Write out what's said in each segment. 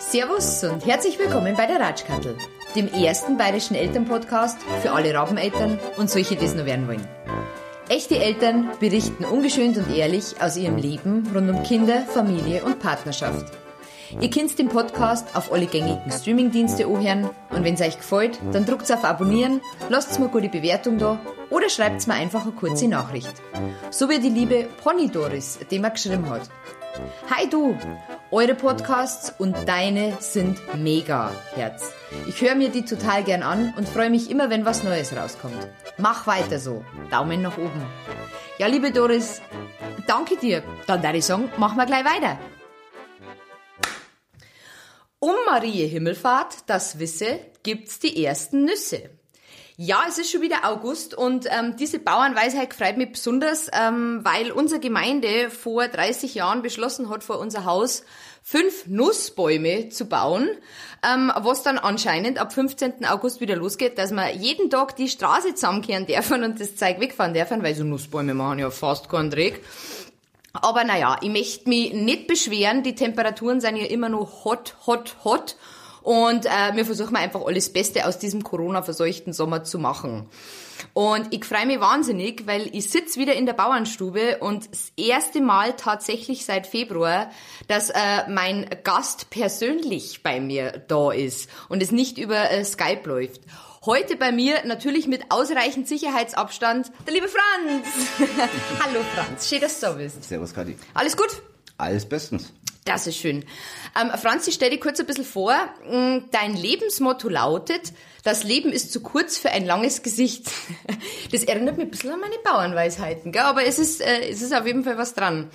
Servus und herzlich willkommen bei der Ratschkattel, dem ersten bayerischen Elternpodcast für alle Rabeneltern und solche, die es noch werden wollen. Echte Eltern berichten ungeschönt und ehrlich aus ihrem Leben rund um Kinder, Familie und Partnerschaft. Ihr könnt den Podcast auf alle gängigen Streamingdienste anhören und wenn es euch gefällt, dann drückt auf Abonnieren, lasst mir gute Bewertung da oder schreibt mir einfach eine kurze Nachricht. So wie die liebe Pony Doris, die mir geschrieben hat. Hi du! Eure Podcasts und deine sind mega, Herz. Ich höre mir die total gern an und freue mich immer, wenn was Neues rauskommt. Mach weiter so. Daumen nach oben. Ja, liebe Doris, danke dir. Dann würde ich sagen, machen wir gleich weiter. Um Marie Himmelfahrt, das wisse, gibt's die ersten Nüsse. Ja, es ist schon wieder August und ähm, diese Bauernweisheit freut mich besonders, ähm, weil unsere Gemeinde vor 30 Jahren beschlossen hat, vor unser Haus fünf Nussbäume zu bauen, ähm, was dann anscheinend ab 15. August wieder losgeht, dass wir jeden Tag die Straße zusammenkehren dürfen und das Zeug wegfahren dürfen, weil so Nussbäume machen ja fast keinen Dreck. Aber naja, ich möchte mich nicht beschweren, die Temperaturen sind ja immer noch hot, hot, hot. Und äh, wir versuchen einfach alles Beste aus diesem Corona-verseuchten Sommer zu machen. Und ich freue mich wahnsinnig, weil ich sitz wieder in der Bauernstube und das erste Mal tatsächlich seit Februar, dass äh, mein Gast persönlich bei mir da ist und es nicht über äh, Skype läuft. Heute bei mir natürlich mit ausreichend Sicherheitsabstand der liebe Franz. Hallo Franz, schön, dass du da bist. Servus Kadi. Alles gut? Alles bestens. Das ist schön. Ähm, Franzi, stell dir kurz ein bisschen vor. Mm, dein Lebensmotto lautet, das Leben ist zu kurz für ein langes Gesicht. Das erinnert mich ein bisschen an meine Bauernweisheiten, gell? aber es ist, äh, es ist auf jeden Fall was dran.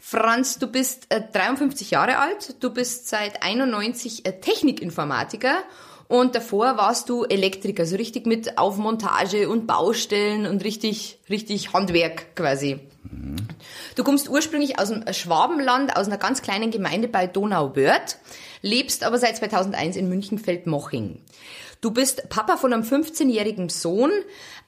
Franz, du bist äh, 53 Jahre alt, du bist seit 91 äh, Technikinformatiker und davor warst du Elektriker, so richtig mit Aufmontage und Baustellen und richtig, richtig Handwerk quasi. Mhm. Du kommst ursprünglich aus dem Schwabenland, aus einer ganz kleinen Gemeinde bei Donauwörth, lebst aber seit 2001 in München-Feldmoching. Du bist Papa von einem 15-jährigen Sohn.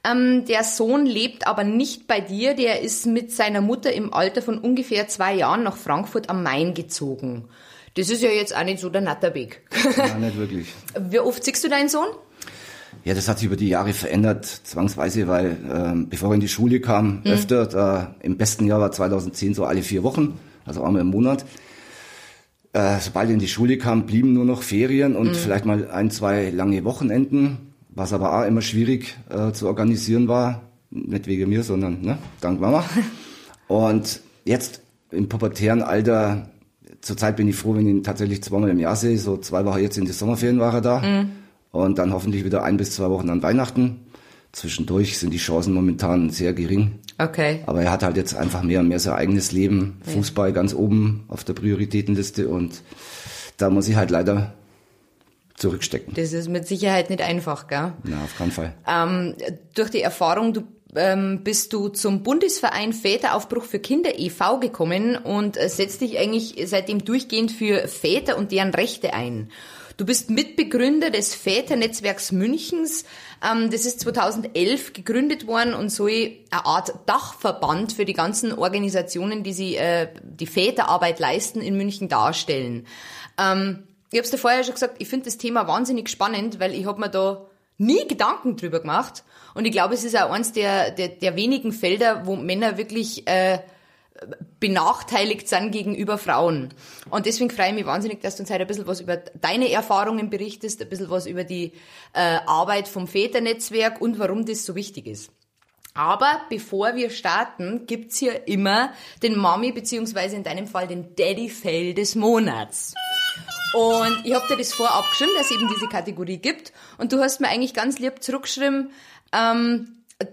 Ähm, der Sohn lebt aber nicht bei dir, der ist mit seiner Mutter im Alter von ungefähr zwei Jahren nach Frankfurt am Main gezogen. Das ist ja jetzt auch nicht so der Natterweg. Ja, nicht wirklich. Wie oft siehst du deinen Sohn? Ja, das hat sich über die Jahre verändert, zwangsweise, weil ähm, bevor er in die Schule kam, mhm. öfter, da, im besten Jahr war 2010 so alle vier Wochen, also einmal im Monat. Äh, sobald er in die Schule kam, blieben nur noch Ferien und mhm. vielleicht mal ein, zwei lange Wochenenden, was aber auch immer schwierig äh, zu organisieren war. Nicht wegen mir, sondern ne, dank Mama. und jetzt im pubertären Alter, zurzeit bin ich froh, wenn ich ihn tatsächlich zweimal im Jahr sehe. So zwei Wochen jetzt in die Sommerferien war er da. Mhm und dann hoffentlich wieder ein bis zwei Wochen an Weihnachten. Zwischendurch sind die Chancen momentan sehr gering. Okay. Aber er hat halt jetzt einfach mehr und mehr sein eigenes Leben. Ja. Fußball ganz oben auf der Prioritätenliste und da muss ich halt leider zurückstecken. Das ist mit Sicherheit nicht einfach, gell? Na, auf keinen Fall. Ähm, durch die Erfahrung, du ähm, bist du zum Bundesverein Väteraufbruch für Kinder e.V. gekommen und äh, setzt dich eigentlich seitdem durchgehend für Väter und deren Rechte ein. Du bist Mitbegründer des Väternetzwerks Münchens. Ähm, das ist 2011 gegründet worden und soll eine Art Dachverband für die ganzen Organisationen, die sie äh, die Väterarbeit leisten, in München darstellen. Ähm, ich habe es dir vorher schon gesagt, ich finde das Thema wahnsinnig spannend, weil ich habe mir da nie Gedanken drüber gemacht. Und ich glaube, es ist auch eins der, der, der wenigen Felder, wo Männer wirklich äh, benachteiligt sind gegenüber Frauen. Und deswegen freue ich mich wahnsinnig, dass du uns heute ein bisschen was über deine Erfahrungen berichtest, ein bisschen was über die äh, Arbeit vom Väternetzwerk und warum das so wichtig ist. Aber bevor wir starten, gibt's hier immer den Mami beziehungsweise in deinem Fall den Daddy Fail des Monats. Und ich habe dir das vorab geschrieben, dass es eben diese Kategorie gibt. Und du hast mir eigentlich ganz lieb zurückgeschrieben, ähm,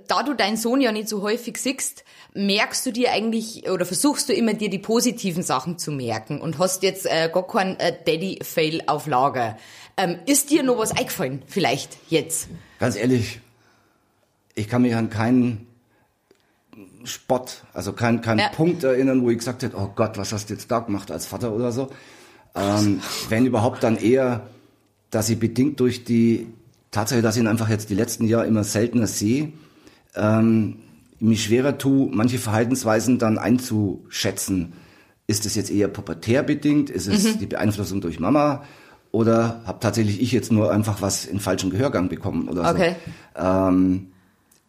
da du deinen Sohn ja nicht so häufig siehst, merkst du dir eigentlich oder versuchst du immer dir die positiven Sachen zu merken und hast jetzt äh, gar keinen äh, Daddy-Fail auf Lager. Ähm, ist dir noch was eingefallen, vielleicht jetzt? Ganz ehrlich, ich kann mich an keinen Spott, also keinen keinen ja. Punkt erinnern, wo ich gesagt hätte, oh Gott, was hast du jetzt da gemacht als Vater oder so. Ähm, wenn überhaupt dann eher, dass ich bedingt durch die Tatsache, dass ich ihn einfach jetzt die letzten Jahre immer seltener sehe, ähm, mich schwerer tue, manche Verhaltensweisen dann einzuschätzen. Ist es jetzt eher pubertär bedingt? Ist es mhm. die Beeinflussung durch Mama? Oder habe tatsächlich ich jetzt nur einfach was in falschen Gehörgang bekommen oder okay. so? Ähm,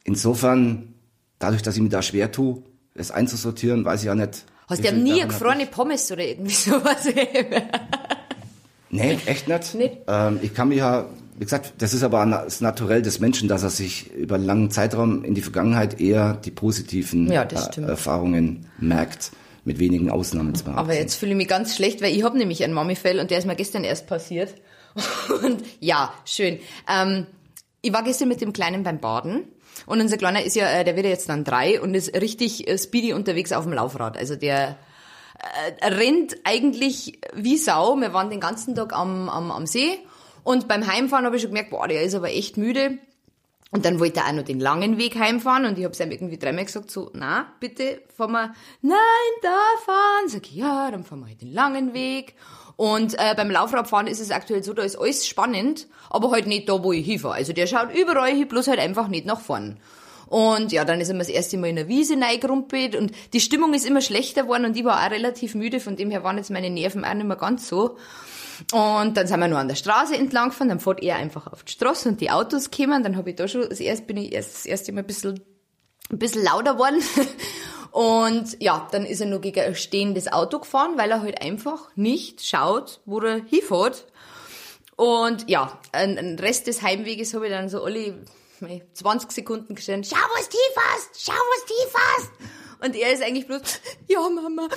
insofern, dadurch, dass ich mir da schwer tue, es einzusortieren, weiß ich ja nicht. Hast du ja nie gefrorene Pommes oder irgendwie sowas? nee, echt nicht. nicht? Ähm, ich kann mich ja wie gesagt, das ist aber das Naturell des Menschen, dass er sich über einen langen Zeitraum in die Vergangenheit eher die positiven ja, äh, Erfahrungen merkt. Mit wenigen Ausnahmen zwar. Aber jetzt fühle ich mich ganz schlecht, weil ich habe nämlich einen Mami-Fell und der ist mir gestern erst passiert. Und ja, schön. Ähm, ich war gestern mit dem Kleinen beim Baden und unser Kleiner ist ja, äh, der wird ja jetzt dann drei und ist richtig äh, speedy unterwegs auf dem Laufrad. Also der äh, rennt eigentlich wie Sau. Wir waren den ganzen Tag am, am, am See und beim Heimfahren habe ich schon gemerkt, boah, der ist aber echt müde. Und dann wollte er auch noch den langen Weg heimfahren und ich habe ihm irgendwie dreimal gesagt, so, na, bitte, fahren wir, nein, da fahren. Sag ich, ja, dann fahren wir halt den langen Weg. Und äh, beim Laufradfahren ist es aktuell so, da ist alles spannend, aber halt nicht da, wo ich hinfahre. Also der schaut überall hin, bloß halt einfach nicht nach vorn. Und ja, dann ist er das erste Mal in der Wiese reingerumpelt und die Stimmung ist immer schlechter geworden und ich war auch relativ müde, von dem her waren jetzt meine Nerven auch nicht mehr ganz so. Und dann sind wir nur an der Straße entlang gefahren, dann fährt er einfach auf die Straße und die Autos kommen. Dann habe ich da schon, das erste bin ich erst das erste Mal ein bisschen, ein bisschen lauter geworden. Und ja, dann ist er nur gegen ein stehendes Auto gefahren, weil er halt einfach nicht schaut, wo er hinfährt. Und ja, ein Rest des Heimweges habe ich dann so alle 20 Sekunden gestanden, schau, was tief hast, schau, was tief hast. Und er ist eigentlich bloß, ja Mama,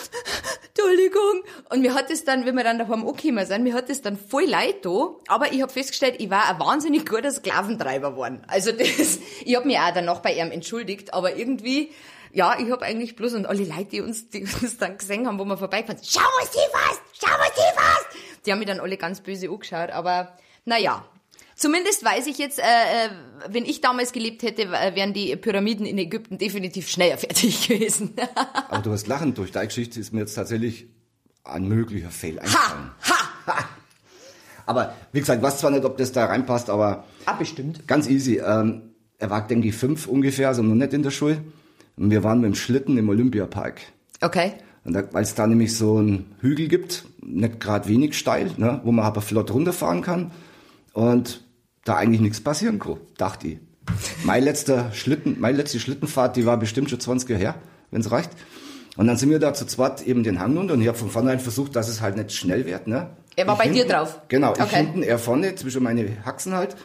Entschuldigung. Und mir hat es dann, wenn wir dann daheim angekommen sind, mir hat es dann voll leid da. Aber ich habe festgestellt, ich war ein wahnsinnig guter Sklaventreiber geworden. Also das, ich habe mich auch danach bei ihm entschuldigt, aber irgendwie, ja, ich habe eigentlich bloß, und alle Leute, die uns, die uns dann gesehen haben, wo wir vorbeigefahren sind, schau, was tief hast, schau, was tief hast. Die haben mich dann alle ganz böse angeschaut, aber naja, Zumindest weiß ich jetzt, äh, äh, wenn ich damals gelebt hätte, wären die Pyramiden in Ägypten definitiv schneller fertig gewesen. Aber du hast lachen durch deine Geschichte ist mir jetzt tatsächlich ein möglicher Fail eingefallen. Ha, ha. Aber wie gesagt, weiß zwar nicht, ob das da reinpasst, aber ah, bestimmt. ganz easy. Ähm, er war, denke ich, fünf ungefähr, also noch nicht in der Schule. Und wir waren mit dem Schlitten im Olympiapark. Okay. Weil es da nämlich so einen Hügel gibt, nicht gerade wenig steil, ne, wo man aber flott runterfahren kann. Und da eigentlich nichts passieren kann, dachte ich. Mein letzter Schlitten, meine letzte Schlittenfahrt, die war bestimmt schon 20 Jahre her, wenn es reicht. Und dann sind wir da zu zweit eben den Hang runter und ich habe von vornherein versucht, dass es halt nicht schnell wird. Ne? Er war ich bei hinten, dir drauf? Genau, okay. ich hinten, er vorne, zwischen meine Haxen halt.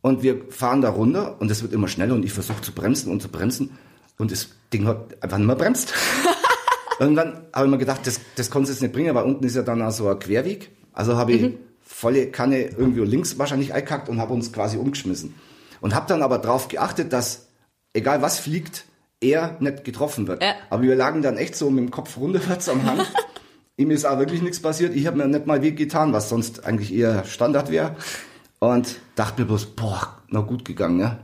Und wir fahren da runter und es wird immer schneller und ich versuche zu bremsen und zu bremsen und das Ding hat einfach nicht mehr bremst. Irgendwann habe ich mir gedacht, das, das konnte es jetzt nicht bringen, weil unten ist ja dann auch so ein Querweg. Also habe ich mhm volle Kanne irgendwie links wahrscheinlich eingekackt und habe uns quasi umgeschmissen. Und habe dann aber darauf geachtet, dass egal was fliegt, er nicht getroffen wird. Ja. Aber wir lagen dann echt so mit dem Kopf runterwärts am Hang. Ihm ist auch wirklich nichts passiert. Ich habe mir nicht mal weh getan, was sonst eigentlich eher Standard wäre. Und dachte mir bloß, boah, na gut gegangen. Ne?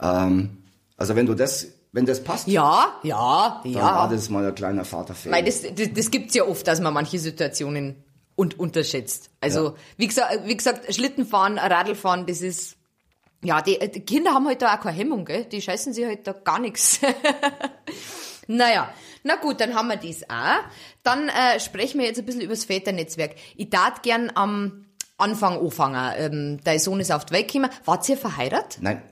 Ähm, also wenn du das wenn das passt. Ja, ja, dann ja. war das mal ein kleiner Vaterfehler. Weil das, das, das gibt's ja oft, dass man manche Situationen und unterschätzt. Also ja. wie gesagt, wie gesagt, Schlittenfahren, Radlfahren, das ist ja die, die Kinder haben halt da auch keine Hemmung, gell? Die scheißen sich halt da gar nichts. naja, na gut, dann haben wir das auch. Dann äh, sprechen wir jetzt ein bisschen über das Väternetzwerk. Ich tat gern am Anfang anfangen. Ähm, dein Sohn ist auf die Welt gekommen. Wart ihr verheiratet? Nein.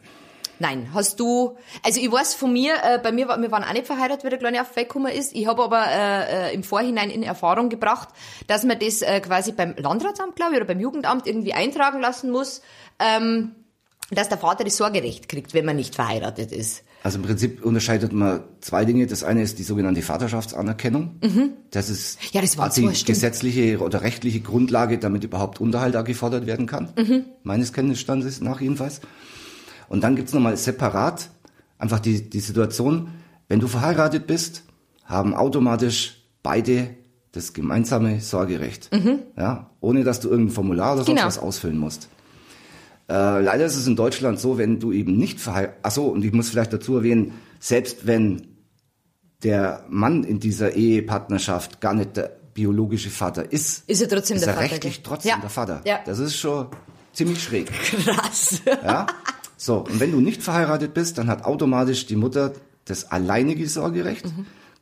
Nein, hast du, also ich weiß von mir, äh, bei mir, wir waren auch nicht verheiratet, wie der Kleine auf weggekommen ist. Ich habe aber äh, äh, im Vorhinein in Erfahrung gebracht, dass man das äh, quasi beim Landratsamt, glaube ich, oder beim Jugendamt irgendwie eintragen lassen muss, ähm, dass der Vater das Sorgerecht kriegt, wenn man nicht verheiratet ist. Also im Prinzip unterscheidet man zwei Dinge. Das eine ist die sogenannte Vaterschaftsanerkennung. Mhm. Das ist ja, das war die gesetzliche oder rechtliche Grundlage, damit überhaupt Unterhalt da gefordert werden kann. Mhm. Meines Kenntnisstandes nach jedenfalls. Und dann gibt's nochmal separat einfach die, die Situation, wenn du verheiratet bist, haben automatisch beide das gemeinsame Sorgerecht. Mhm. Ja, ohne dass du irgendein Formular oder sonst genau. was ausfüllen musst. Äh, leider ist es in Deutschland so, wenn du eben nicht verheiratet, ach so, und ich muss vielleicht dazu erwähnen, selbst wenn der Mann in dieser Ehepartnerschaft gar nicht der biologische Vater ist, Ist er trotzdem ist der er Vater, rechtlich gell? trotzdem Ja. der Vater. Ja. Das ist schon ziemlich schräg. Krass. Ja? So, und wenn du nicht verheiratet bist, dann hat automatisch die Mutter das alleinige Sorgerecht,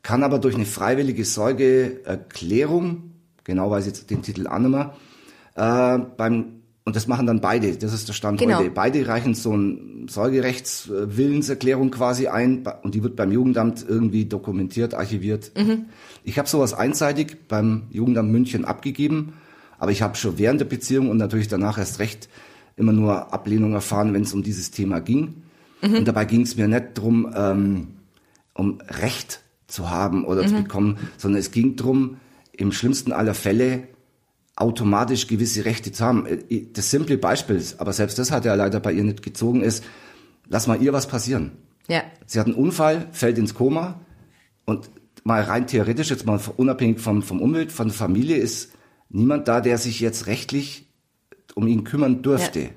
kann aber durch eine freiwillige Sorgeerklärung, genau weiß ich jetzt den Titel mehr, äh, beim, und das machen dann beide, das ist der Stand Genau. heute. Beide reichen so eine Sorgerechtswillenserklärung quasi ein und die wird beim Jugendamt irgendwie dokumentiert, archiviert. Ich habe sowas einseitig beim Jugendamt München abgegeben, aber ich habe schon während der Beziehung und natürlich danach erst recht immer nur Ablehnung erfahren, wenn es um dieses Thema ging. Und dabei ging es mir nicht drum, ähm, um Recht zu haben oder zu bekommen, sondern es ging drum, im schlimmsten aller Fälle automatisch gewisse Rechte zu haben. Äh, Das simple Beispiel, ist, aber selbst das hat ja leider bei ihr nicht gezogen, ist, lass mal ihr was passieren. Ja. Sie hat einen Unfall, fällt ins Koma und mal rein theoretisch, jetzt mal unabhängig vom, vom Umwelt, von der Familie, ist niemand da, der sich jetzt rechtlich um ihn kümmern dürfte. Ja.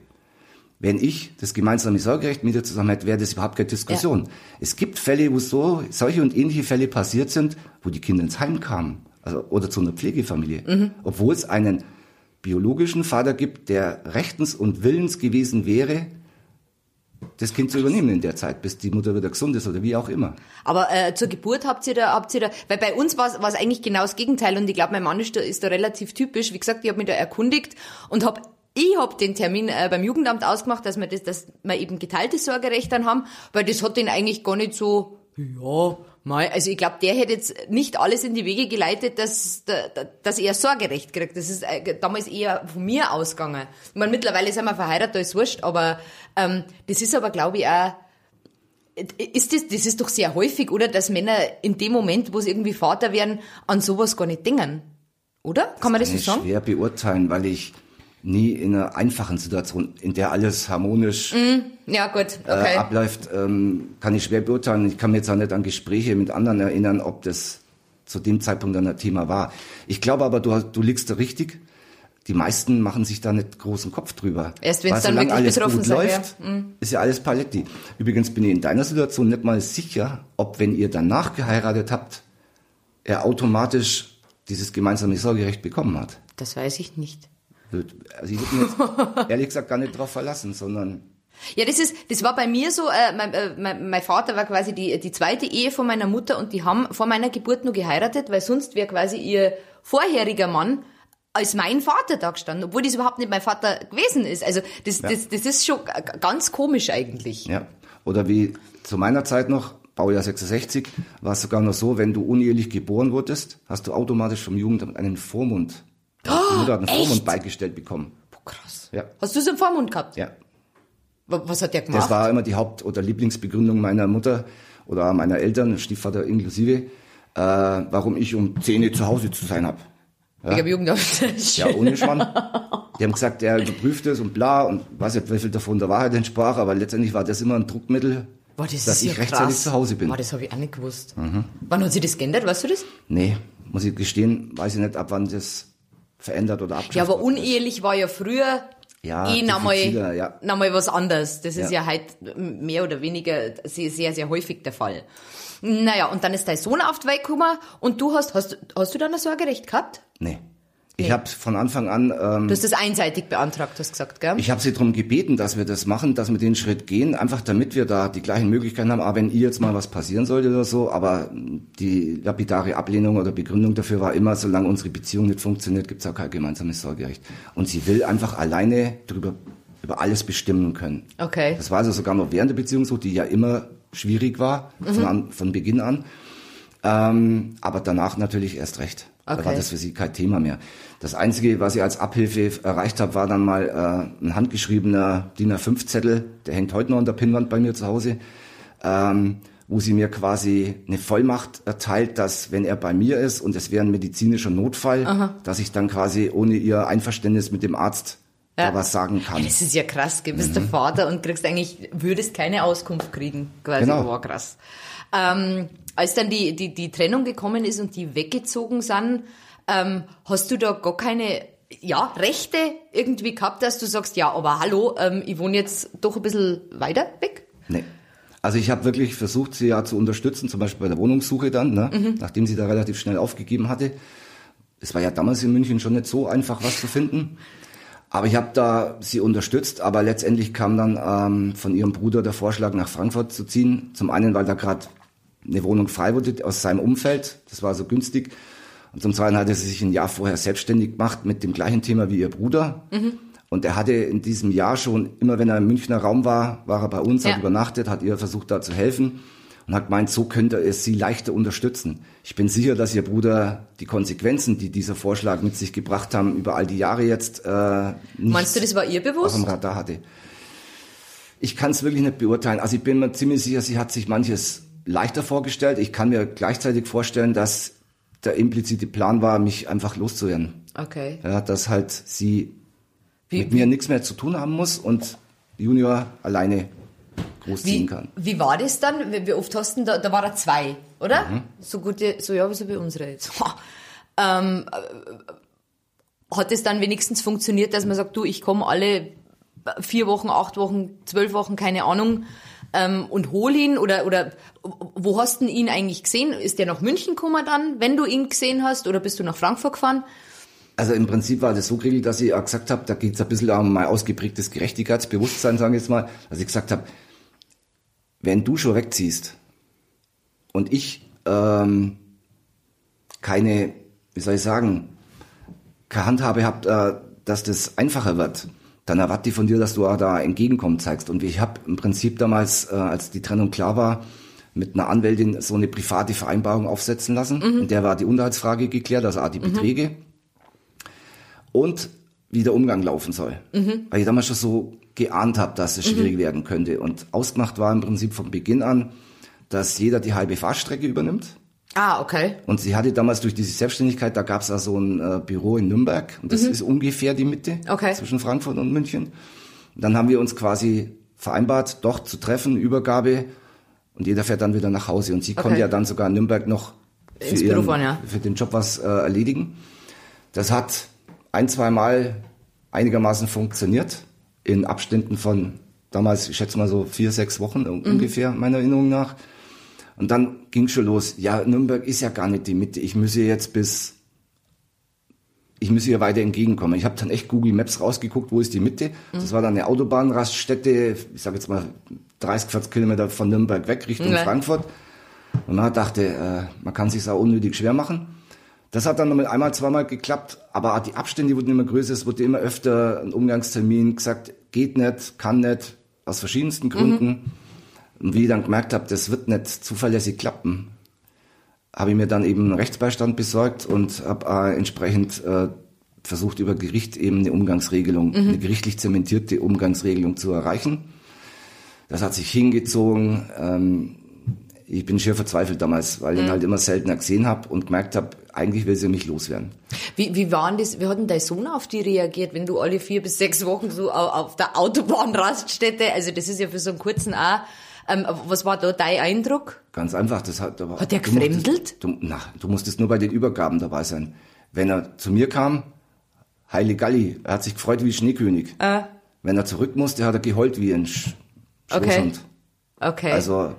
Wenn ich das gemeinsame Sorgerecht mit ihr zusammen hätte, wäre das überhaupt keine Diskussion. Es gibt Fälle, wo so solche und ähnliche Fälle passiert sind, wo die Kinder ins Heim kamen, also oder zu einer Pflegefamilie, Mhm. obwohl es einen biologischen Vater gibt, der rechtens und willens gewesen wäre, das Kind zu übernehmen in der Zeit, bis die Mutter wieder gesund ist oder wie auch immer. Aber äh, zur Geburt habt ihr da, habt ihr da, weil bei uns war es eigentlich genau das Gegenteil und ich glaube, mein Mann ist da, ist da relativ typisch. Wie gesagt, ich habe mich da erkundigt und habe ich hab den Termin äh, beim Jugendamt ausgemacht, dass wir das, dass wir eben geteiltes Sorgerecht dann haben, weil das hat den eigentlich gar nicht so, ja, mei, also ich glaube, der hätte jetzt nicht alles in die Wege geleitet, dass, da- da- dass er Sorgerecht kriegt. Das ist äh, damals eher von mir ausgegangen. Ich meine, mittlerweile sind wir verheiratet, da ist wurscht, aber ähm, das ist aber, glaube ich, auch ist das, das ist doch sehr häufig, oder? Dass Männer in dem Moment, wo sie irgendwie Vater werden, an sowas gar nicht denken. Oder? Kann man das so sagen? schwer beurteilen, weil ich nie in einer einfachen Situation, in der alles harmonisch Ja, gut, äh, okay. abläuft, ähm, kann ich schwer beurteilen. Ich kann mir jetzt auch nicht an Gespräche mit anderen erinnern, ob das zu dem Zeitpunkt dann ein Thema war. Ich glaube aber, du, du liegst da richtig. Die meisten machen sich da nicht großen Kopf drüber. Erst wenn's Weil dann wirklich alles betroffen gut seid, läuft, ja. Mhm. ist ja alles Paletti. Übrigens bin ich in deiner Situation nicht mal sicher, ob wenn ihr danach geheiratet habt, er automatisch dieses gemeinsame Sorgerecht bekommen hat. Das weiß ich nicht. Also ich würde mich jetzt ehrlich gesagt gar nicht drauf verlassen, sondern Ja, das ist, das war bei mir so, äh, mein, äh, mein, mein Vater war quasi die, die zweite Ehe von meiner Mutter und die haben vor meiner Geburt nur geheiratet, weil sonst wäre quasi ihr vorheriger Mann als mein Vater da gestanden, obwohl das überhaupt nicht mein Vater gewesen ist. Also das, das, das ist schon ganz komisch eigentlich. Ja. Oder wie zu meiner Zeit noch, Baujahr 66, war es sogar noch so, wenn du unehelich geboren wurdest, hast du automatisch vom Jugendamt einen Vormund. Die Mutter hat einen echt? Vormund beigestellt bekommen. Boah, krass. Ja. Hast du so einen Vormund gehabt? Ja. Wa- Was hat der gemacht? Das war immer die Haupt- oder Lieblingsbegründung meiner Mutter oder meiner Eltern, Stiefvater inklusive, äh, warum ich um 10 Uhr zu Hause zu sein habe. Ich habe Jugendamt. Ja, ohne Schwann. Die haben gesagt, er überprüft es und bla und weiß nicht, wie viel davon der Wahrheit entsprach, aber letztendlich war das immer ein Druckmittel, Boah, das dass ich ja rechtzeitig krass. zu Hause bin. Mhm. Boah, das habe ich auch nicht gewusst. Wann hat sich das geändert, weißt du das? Nee, muss ich gestehen, weiß ich nicht, ab wann das verändert oder abgeschafft Ja, aber ist. unehelich war ja früher Ja, eh nochmal ja. noch mal was anderes. Das ist ja. Ja. halt mehr oder weniger sehr, sehr, sehr häufig der Fall. Naja, und dann ist dein Sohn auf die Welt gekommen und du hast, hast, hast du dann ein Sorgerecht gehabt? Nee. Ich Nee. habe von Anfang an, ähm, Du hast das einseitig beantragt, hast gesagt, gell? ich habe sie darum gebeten, dass wir das machen, dass wir den Schritt gehen, einfach damit wir da die gleichen Möglichkeiten haben. Aber wenn ihr jetzt mal was passieren sollte oder so, aber die lapidare Ablehnung oder Begründung dafür war immer, solange unsere Beziehung nicht funktioniert, gibt's auch kein gemeinsames Sorgerecht. Und sie will einfach alleine drüber über alles bestimmen können. Okay. Das war also sogar noch während der Beziehung so, die ja immer schwierig war, Mhm. von, an, von Beginn an. Ähm, aber danach natürlich erst recht. Da Okay. war das für sie kein Thema mehr. Das Einzige, was ich als Abhilfe erreicht habe, war dann mal äh, ein handgeschriebener DIN A5-Zettel, der hängt heute noch an der Pinnwand bei mir zu Hause, ähm, wo sie mir quasi eine Vollmacht erteilt, dass wenn er bei mir ist und es wäre ein medizinischer Notfall, dass ich dann quasi ohne ihr Einverständnis mit dem Arzt Ja. da was sagen kann. Das ist ja krass, du bist der Mhm. Vater und kriegst eigentlich, würdest keine Auskunft kriegen, quasi. Genau. Wow, krass. Ähm, als dann die, die, die Trennung gekommen ist und die weggezogen sind, ähm, hast du da gar keine, ja, Rechte irgendwie gehabt, dass du sagst, ja, aber hallo, ähm, ich wohne jetzt doch ein bisschen weiter weg? Nee. Also ich habe wirklich versucht, sie ja zu unterstützen, zum Beispiel bei der Wohnungssuche dann, ne? Mhm. nachdem sie da relativ schnell aufgegeben hatte. Es war ja damals in München schon nicht so einfach, was zu finden. Aber ich habe da sie unterstützt, aber letztendlich kam dann ähm, von ihrem Bruder der Vorschlag, nach Frankfurt zu ziehen. Zum einen, weil da gerade eine Wohnung frei wurde aus seinem Umfeld, das war so günstig. Und zum zweiten hatte sie sich ein Jahr vorher selbstständig gemacht mit dem gleichen Thema wie ihr Bruder. Mhm. Und er hatte in diesem Jahr schon, immer wenn er im Münchner Raum war, war er bei uns, ja. hat übernachtet, hat ihr versucht da zu helfen und hat gemeint, so könnte es sie leichter unterstützen. Ich bin sicher, dass ihr Bruder die Konsequenzen, die dieser Vorschlag mit sich gebracht haben, über all die Jahre jetzt äh, nicht Meinst du, das war ihr bewusst? Auf dem Radar hatte. Ich kann es wirklich nicht beurteilen. Also ich bin mir ziemlich sicher, sie hat sich manches leichter vorgestellt. Ich kann mir gleichzeitig vorstellen, dass der implizite Plan war, mich einfach loszuwerden. Okay. Ja, dass halt sie wie, mit mir nichts mehr zu tun haben muss und Junior alleine großziehen wie, kann. Wie war das dann? Wie oft hast du da, da war er zwei, oder? Mhm. So gut, so ja, wie so bei unserer jetzt. ähm, hat es dann wenigstens funktioniert, dass man sagt, du, ich komme alle vier Wochen, acht Wochen, zwölf Wochen, keine Ahnung, ähm, und hol ihn oder oder wo hast du ihn eigentlich gesehen? Ist der nach München gekommen dann, wenn du ihn gesehen hast, oder bist du nach Frankfurt gefahren? Also im Prinzip war das so geregelt, dass ich auch gesagt habe, da geht es ein bisschen um mein ausgeprägtes Gerechtigkeitsbewusstsein, sagen wir jetzt mal, dass ich gesagt habe, wenn du schon wegziehst und ich ähm, keine, wie soll ich sagen, keine Handhabe habe, äh, dass das einfacher wird, dann erwarte ich von dir, dass du da Entgegenkommen zeigst. Und ich habe im Prinzip damals, äh, als die Trennung klar war, mit einer Anwältin so eine private Vereinbarung aufsetzen lassen. Mhm. Und der war die Unterhaltsfrage geklärt, also auch die. Beträge. Mhm. Und wie der Umgang laufen soll. Mhm. Weil ich damals schon so geahnt habe, dass es schwierig mhm. werden könnte. Und ausgemacht war im Prinzip von Beginn an, dass jeder die halbe Fahrstrecke übernimmt. Ah, okay. Und sie hatte damals durch diese Selbstständigkeit, da gab es also ein äh, Büro in Nürnberg und das mhm. ist ungefähr die Mitte okay. zwischen Frankfurt und München. Und dann haben wir uns quasi vereinbart, doch zu treffen, Übergabe und jeder fährt dann wieder nach Hause. Und sie okay. konnte ja dann sogar in Nürnberg noch für, ihren, fahren, ja. für den Job was äh, erledigen. Das hat ein, zwei Mal einigermaßen funktioniert in Abständen von damals, ich schätze mal so vier, sechs Wochen mhm. ungefähr, meiner Erinnerung nach. Und dann ging schon los. Ja, Nürnberg ist ja gar nicht die Mitte. Ich müsse jetzt bis, ich müsse hier weiter entgegenkommen. Ich habe dann echt Google Maps rausgeguckt, wo ist die Mitte. Mhm. Das war dann eine Autobahnraststätte, ich sage jetzt mal 30, 40 Kilometer von Nürnberg weg Richtung ja. Frankfurt. Und man dachte, äh, man kann sich auch unnötig schwer machen. Das hat dann nochmal einmal, zweimal geklappt, aber die Abstände wurden immer größer, es wurde immer öfter ein Umgangstermin gesagt, geht nicht, kann nicht, aus verschiedensten Gründen. Mhm. Und wie ich dann gemerkt habe, das wird nicht zuverlässig klappen, habe ich mir dann eben einen Rechtsbeistand besorgt und habe entsprechend äh, versucht, über Gericht eben eine Umgangsregelung, mhm. eine gerichtlich zementierte Umgangsregelung zu erreichen. Das hat sich hingezogen. Ähm, ich bin schier verzweifelt damals, weil ich ihn mhm. halt immer seltener gesehen habe und gemerkt habe, eigentlich will sie mich loswerden. Wie, wie waren das, wie hat denn dein Sohn auf die reagiert, wenn du alle vier bis sechs Wochen so auf der Autobahnraststätte, also das ist ja für so einen kurzen auch, ähm, was war da dein Eindruck? Ganz einfach, das hat, da war, hat der gefremdelt? Du, na, du musstest nur bei den Übergaben dabei sein. Wenn er zu mir kam, Heile Galli, er hat sich gefreut wie Schneekönig. Äh. Wenn er zurück musste, hat er geheult wie ein Sch Okay. Okay. Also,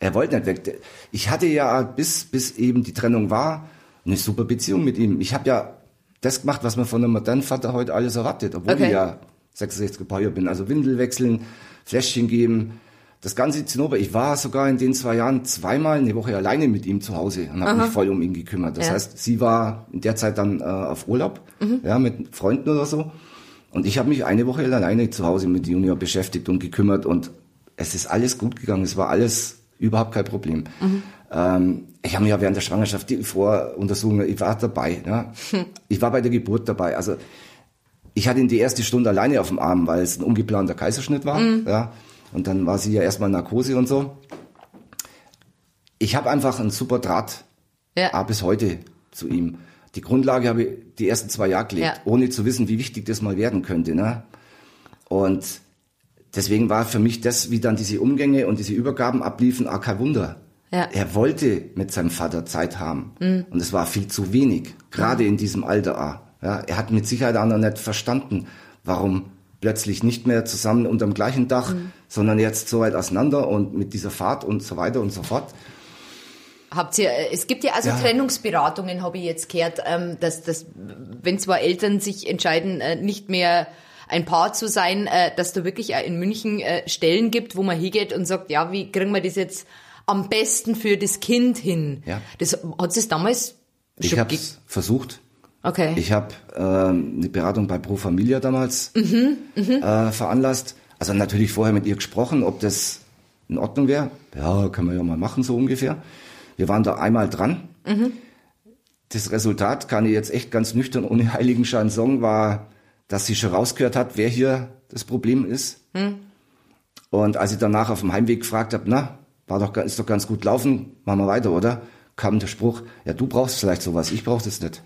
er wollte nicht weg. Ich hatte ja bis, bis eben die Trennung war, eine super Beziehung mit ihm. Ich habe ja das gemacht, was man von einem modernen Vater heute alles erwartet, obwohl okay. ich ja 66 Gebäude bin. Also Windel wechseln, Fläschchen geben, das ganze Zinnober. Ich war sogar in den zwei Jahren zweimal eine Woche alleine mit ihm zu Hause und habe mich voll um ihn gekümmert. Das ja. heißt, sie war in der Zeit dann äh, auf Urlaub, mhm. ja, mit Freunden oder so. Und ich habe mich eine Woche alleine zu Hause mit Junior beschäftigt und gekümmert und es ist alles gut gegangen. Es war alles überhaupt kein Problem. Mhm. Ähm, ich habe mich ja während der Schwangerschaft, die Voruntersuchung, ich war dabei. Ja. Hm. Ich war bei der Geburt dabei. Also ich hatte ihn die erste Stunde alleine auf dem Arm, weil es ein ungeplanter Kaiserschnitt war. Mhm. Ja. Und dann war sie ja erstmal Narkose und so. Ich habe einfach einen super Draht ja. bis heute zu ihm. Die Grundlage habe ich die ersten zwei Jahre gelegt, ja. ohne zu wissen, wie wichtig das mal werden könnte. Ne? Und deswegen war für mich das, wie dann diese Umgänge und diese Übergaben abliefen, auch kein Wunder. Ja. Er wollte mit seinem Vater Zeit haben. Mhm. Und es war viel zu wenig, gerade mhm. in diesem Alter. Ja, er hat mit Sicherheit auch noch nicht verstanden, warum plötzlich nicht mehr zusammen unter dem gleichen Dach, mhm. sondern jetzt so weit auseinander und mit dieser Fahrt und so weiter und so fort. Habt ihr, äh, es gibt ja also Ja. Trennungsberatungen, habe ich jetzt gehört, ähm, dass, dass wenn zwei Eltern sich entscheiden, äh, nicht mehr ein Paar zu sein, äh, dass da wirklich in München Stellen gibt, wo man hingeht und sagt, ja, wie kriegen wir das jetzt am besten für das Kind hin? Ja. Das hat es damals Ich schon habe ge- es versucht. Okay. Ich habe ähm, eine Beratung bei Pro Familia damals äh, veranlasst. Also natürlich vorher mit ihr gesprochen, ob das in Ordnung wäre. Ja, kann man ja mal machen, so ungefähr. Wir waren da einmal dran. Das Resultat, kann ich jetzt echt ganz nüchtern ohne Heiligenschein sagen, war, dass sie schon rausgehört hat, wer hier das Problem ist. Und als ich danach auf dem Heimweg gefragt habe, na, war doch, ist doch ganz gut laufen, machen wir weiter, oder? Kam der Spruch, ja, du brauchst vielleicht sowas, ich brauche das nicht.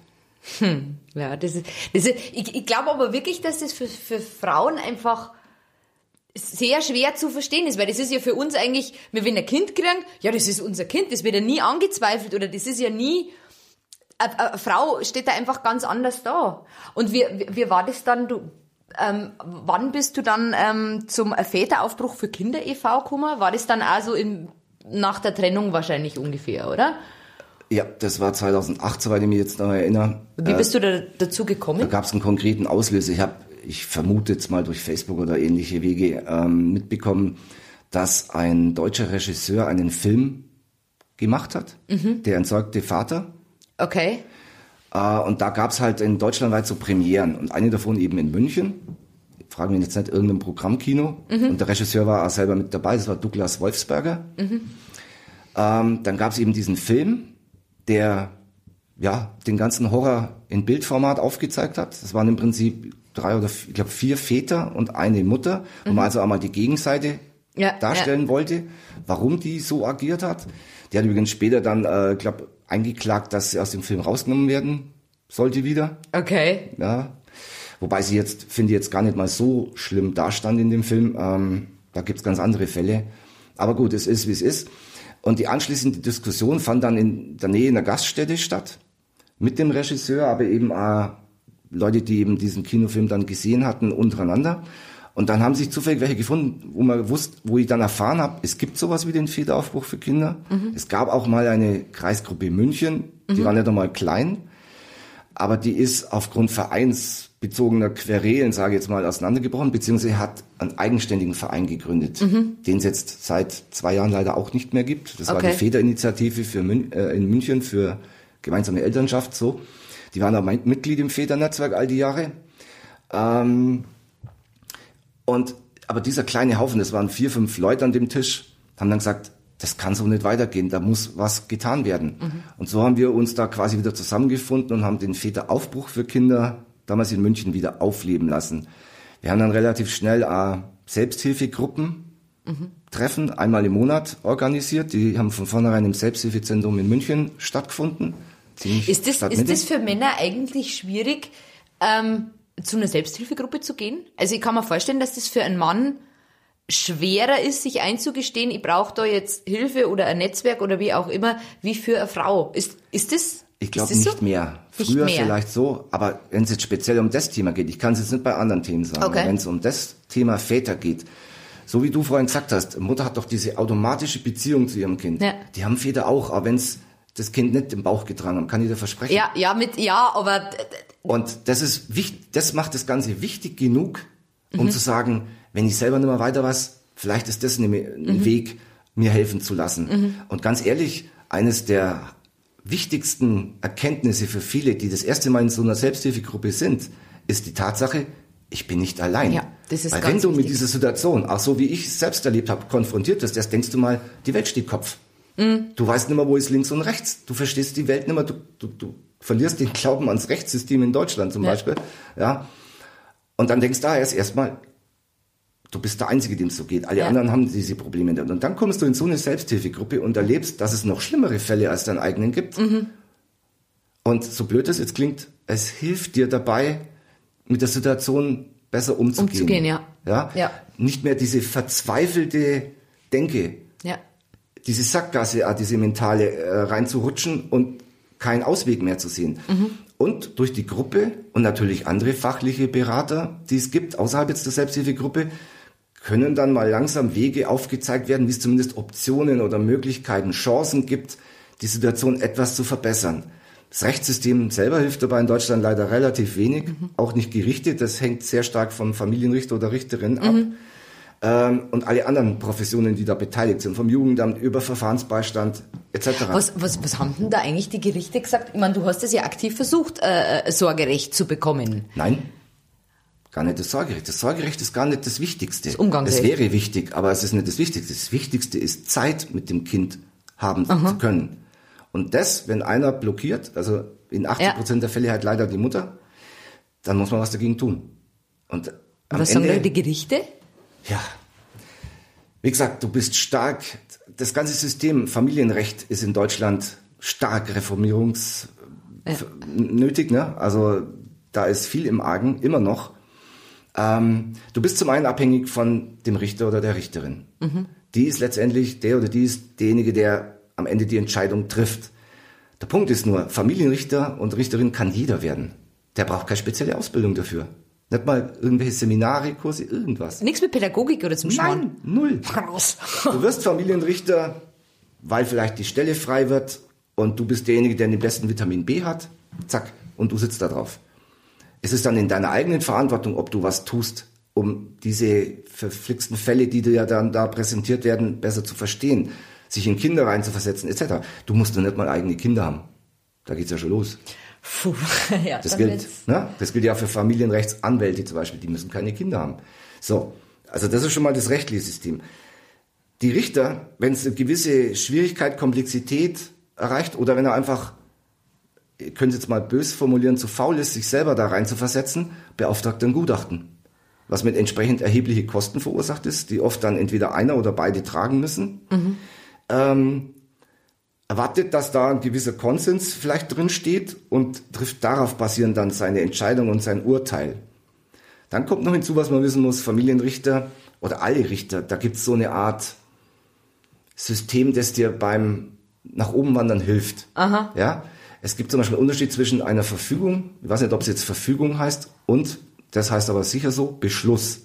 Ja, das ist, das ist ich, ich glaube aber wirklich, dass das für, für Frauen einfach sehr schwer zu verstehen ist, weil das ist ja für uns eigentlich, wir wenn ein Kind kriegen, ja, das ist unser Kind, das wird ja nie angezweifelt oder das ist ja nie, eine, eine Frau steht da einfach ganz anders da. Und wie, wie- war das dann, du, ähm, wann bist du dann ähm, zum Väteraufbruch für Kinder e.V. gekommen? War das dann also in, nach der Trennung wahrscheinlich ungefähr, oder? Ja, das war 2008, soweit ich mich jetzt noch erinnere. Wie bist du da dazu Da gekommen? gab es einen konkreten Auslöser. Ich habe, ich vermute jetzt mal durch Facebook oder ähnliche Wege ähm, mitbekommen, dass ein deutscher Regisseur einen Film gemacht hat, der entsorgte Vater. Okay. Äh, und da gab es halt in deutschlandweit so Premieren und eine davon eben in München. Ich frage mich jetzt nicht, irgendein Programmkino. Und der Regisseur war auch selber mit dabei, das war Douglas Wolfsberger. Ähm, dann gab es eben diesen Film, der ja den ganzen Horror in Bildformat aufgezeigt hat. Das waren im Prinzip drei oder vier, ich glaube vier Väter und eine Mutter, wo man also einmal die Gegenseite Ja, darstellen wollte, warum die so agiert hat. Die hat übrigens später dann, äh, glaube eingeklagt, dass sie aus dem Film rausgenommen werden sollte wieder. Okay. Ja. Wobei sie jetzt, finde ich, jetzt gar nicht mal so schlimm dastand in dem Film. Ähm, da gibt's ganz andere Fälle. Aber gut, es ist, wie es ist. Und die anschließende Diskussion fand dann in der Nähe einer Gaststätte statt. Mit dem Regisseur, aber eben auch Leute, die eben diesen Kinofilm dann gesehen hatten, untereinander. Und dann haben sich zufällig welche gefunden, wo man wusste, wo ich dann erfahren habe, es gibt sowas wie den Väteraufbruch für Kinder. Es gab auch mal eine Kreisgruppe München, die war nicht einmal klein aber die ist aufgrund vereinsbezogener Querelen, sage ich jetzt mal, auseinandergebrochen, beziehungsweise hat einen eigenständigen Verein gegründet, den es jetzt seit zwei Jahren leider auch nicht mehr gibt. Das war Okay. die Väterinitiative für Mün äh, in München für gemeinsame Elternschaft, so. Die waren mein- Mitglied im Väternetzwerk all die Jahre. Ähm, und, aber dieser kleine Haufen, das waren vier, fünf Leute an dem Tisch, haben dann gesagt, das kann so nicht weitergehen, da muss was getan werden. Und so haben wir uns da quasi wieder zusammengefunden und haben den Väteraufbruch für Kinder damals in München wieder aufleben lassen. Wir haben dann relativ schnell äh, Selbsthilfegruppen Treffen einmal im Monat organisiert. Die haben von vornherein im Selbsthilfezentrum in München stattgefunden. Ziemlich Ist das, ist das für Männer eigentlich schwierig, ähm, zu einer Selbsthilfegruppe zu gehen? Also ich kann mir vorstellen, dass das für einen Mann schwerer ist, sich einzugestehen, ich brauche da jetzt Hilfe oder ein Netzwerk oder wie auch immer, wie für eine Frau. Ist, ist das? Ich glaube nicht so? mehr. Nicht Früher mehr. vielleicht so, aber wenn es jetzt speziell um das Thema geht, ich kann es jetzt nicht bei anderen Themen sagen, Okay. wenn es um das Thema Väter geht, so wie du vorhin gesagt hast, Mutter hat doch diese automatische Beziehung zu ihrem Kind. Ja. Die haben Väter auch, aber wenn es das Kind nicht im Bauch getragen hat, kann ich dir versprechen. Ja, ja, mit, ja, aber Und das ist wichtig, das macht das Ganze wichtig genug, Mhm. um zu sagen, wenn ich selber nicht mehr weiter weiß, vielleicht ist das ein, Mhm. ein Weg, mir helfen zu lassen. Und ganz ehrlich, eines der wichtigsten Erkenntnisse für viele, die das erste Mal in so einer Selbsthilfegruppe sind, ist die Tatsache, ich bin nicht allein. Ja, das ist Weil ganz wenn du mit wichtig. dieser Situation, auch so wie ich es selbst erlebt habe, konfrontiert wirst, erst denkst du mal, die Welt steht Kopf. Mhm. Du weißt nicht mehr, wo ist links und rechts. Du verstehst die Welt nicht mehr. Du, du, du verlierst den Glauben ans Rechtssystem in Deutschland zum Ja. Beispiel. Ja. Und dann denkst du da erst erstmal, du bist der Einzige, dem es so geht. Alle Ja. anderen haben diese Probleme nicht. Und dann kommst du in so eine Selbsthilfegruppe und erlebst, dass es noch schlimmere Fälle als deinen eigenen gibt. Mhm. Und so blöd es jetzt klingt, es hilft dir dabei, mit der Situation besser umzugehen. Umzugehen, ja. Ja? Ja. Nicht mehr diese verzweifelte Denke, ja. diese Sackgasse, äh, diese mentale äh, reinzurutschen und keinen Ausweg mehr zu sehen. Und durch die Gruppe und natürlich andere fachliche Berater, die es gibt, außerhalb jetzt der Selbsthilfegruppe, können dann mal langsam Wege aufgezeigt werden, wie es zumindest Optionen oder Möglichkeiten, Chancen gibt, die Situation etwas zu verbessern. Das Rechtssystem selber hilft dabei in Deutschland leider relativ wenig, mhm. auch nicht Gerichte. Das hängt sehr stark vom Familienrichter oder Richterin ab. Mhm. Ähm, und alle anderen Professionen, die da beteiligt sind, vom Jugendamt über Verfahrensbeistand etc. Was, was, was haben denn da eigentlich die Gerichte gesagt? Ich meine, du hast es ja aktiv versucht, äh, äh Sorgerecht zu bekommen. Nein, gar nicht das Sorgerecht. Das Sorgerecht ist gar nicht das Wichtigste. Das Umgangsrecht. Es wäre wichtig, aber es ist nicht das Wichtigste. Das Wichtigste ist Zeit mit dem Kind haben Aha. zu können. Und das, wenn einer blockiert, also in 80 Prozent ja. der Fälle halt leider die Mutter, dann muss man was dagegen tun. Und am was Ende, sagen die Gerichte? Ja, wie gesagt, du bist stark, das ganze System Familienrecht ist in Deutschland stark reformierungsnötig, ja. ne? Also da ist viel im Argen, immer noch. Ähm, du bist zum einen abhängig von dem Richter oder der Richterin. Mhm. Die ist letztendlich, der oder die ist derjenige, der am Ende die Entscheidung trifft. Der Punkt ist nur, Familienrichter und Richterin kann jeder werden. Der braucht keine spezielle Ausbildung dafür. Nicht mal irgendwelche Seminare, Kurse, irgendwas. Nichts mit Pädagogik oder zum Schmarrn? Nein, null. Raus. Du wirst Familienrichter, weil vielleicht die Stelle frei wird und du bist derjenige, der den besten Vitamin B hat. Zack. Und du sitzt da drauf. Es ist dann in deiner eigenen Verantwortung, ob du was tust, um diese verflixten Fälle, die dir ja dann da präsentiert werden, besser zu verstehen sich in Kinder reinzuversetzen, etc. Du musst doch nicht mal eigene Kinder haben. Da geht's ja schon los. Puh, ja, das, gilt, ne? das gilt ja für Familienrechtsanwälte zum Beispiel, die müssen keine Kinder haben. So, also das ist schon mal das rechtliche System. Die Richter, wenn es eine gewisse Schwierigkeit, Komplexität erreicht oder wenn er einfach, ihr könnt jetzt mal bös formulieren, zu faul ist, sich selber da rein zu versetzen, beauftragt ein Gutachten. Was mit entsprechend erhebliche Kosten verursacht ist, die oft dann entweder einer oder beide tragen müssen. Mhm ähm, erwartet, dass da ein gewisser Konsens vielleicht drin steht und trifft darauf basierend dann seine Entscheidung und sein Urteil. Dann kommt noch hinzu, was man wissen muss, Familienrichter oder alle Richter, da gibt es so eine Art System, das dir beim nach oben wandern hilft. Aha. Ja? Es gibt zum Beispiel einen Unterschied zwischen einer Verfügung, ich weiß nicht, ob es jetzt Verfügung heißt, und, das heißt aber sicher so, Beschluss.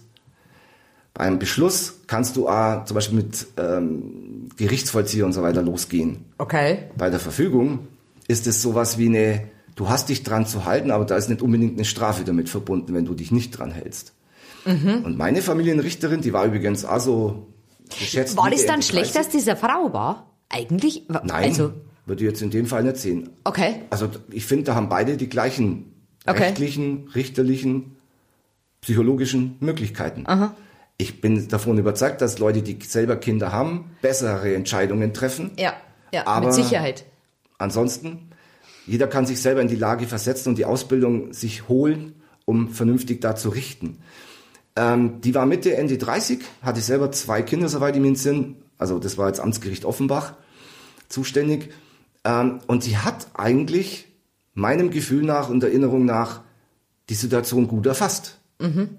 Beim Beschluss kannst du auch zum Beispiel mit ähm, Gerichtsvollzieher und so weiter losgehen. Okay. Bei der Verfügung ist es sowas wie eine, du hast dich dran zu halten, aber da ist nicht unbedingt eine Strafe damit verbunden, wenn du dich nicht dran hältst. Mhm. Und meine Familienrichterin, die war übrigens auch so geschätzt. War das dann schlecht, dass diese Frau war? Eigentlich? Nein, also, würde ich jetzt in dem Fall nicht sehen. Okay. Also ich finde, da haben beide die gleichen okay. rechtlichen, richterlichen, psychologischen Möglichkeiten. Aha. Ich bin davon überzeugt, dass Leute, die selber Kinder haben, bessere Entscheidungen treffen. Ja, ja, Aber mit Sicherheit. Ansonsten, jeder kann sich selber in die Lage versetzen und die Ausbildung sich holen, um vernünftig da zu richten. Ähm, die war Mitte, Ende 30, hatte selber zwei Kinder, soweit ich mich Sinn. Also das war jetzt Amtsgericht Offenbach zuständig. Ähm, und sie hat eigentlich meinem Gefühl nach und Erinnerung nach die Situation gut erfasst. Mhm.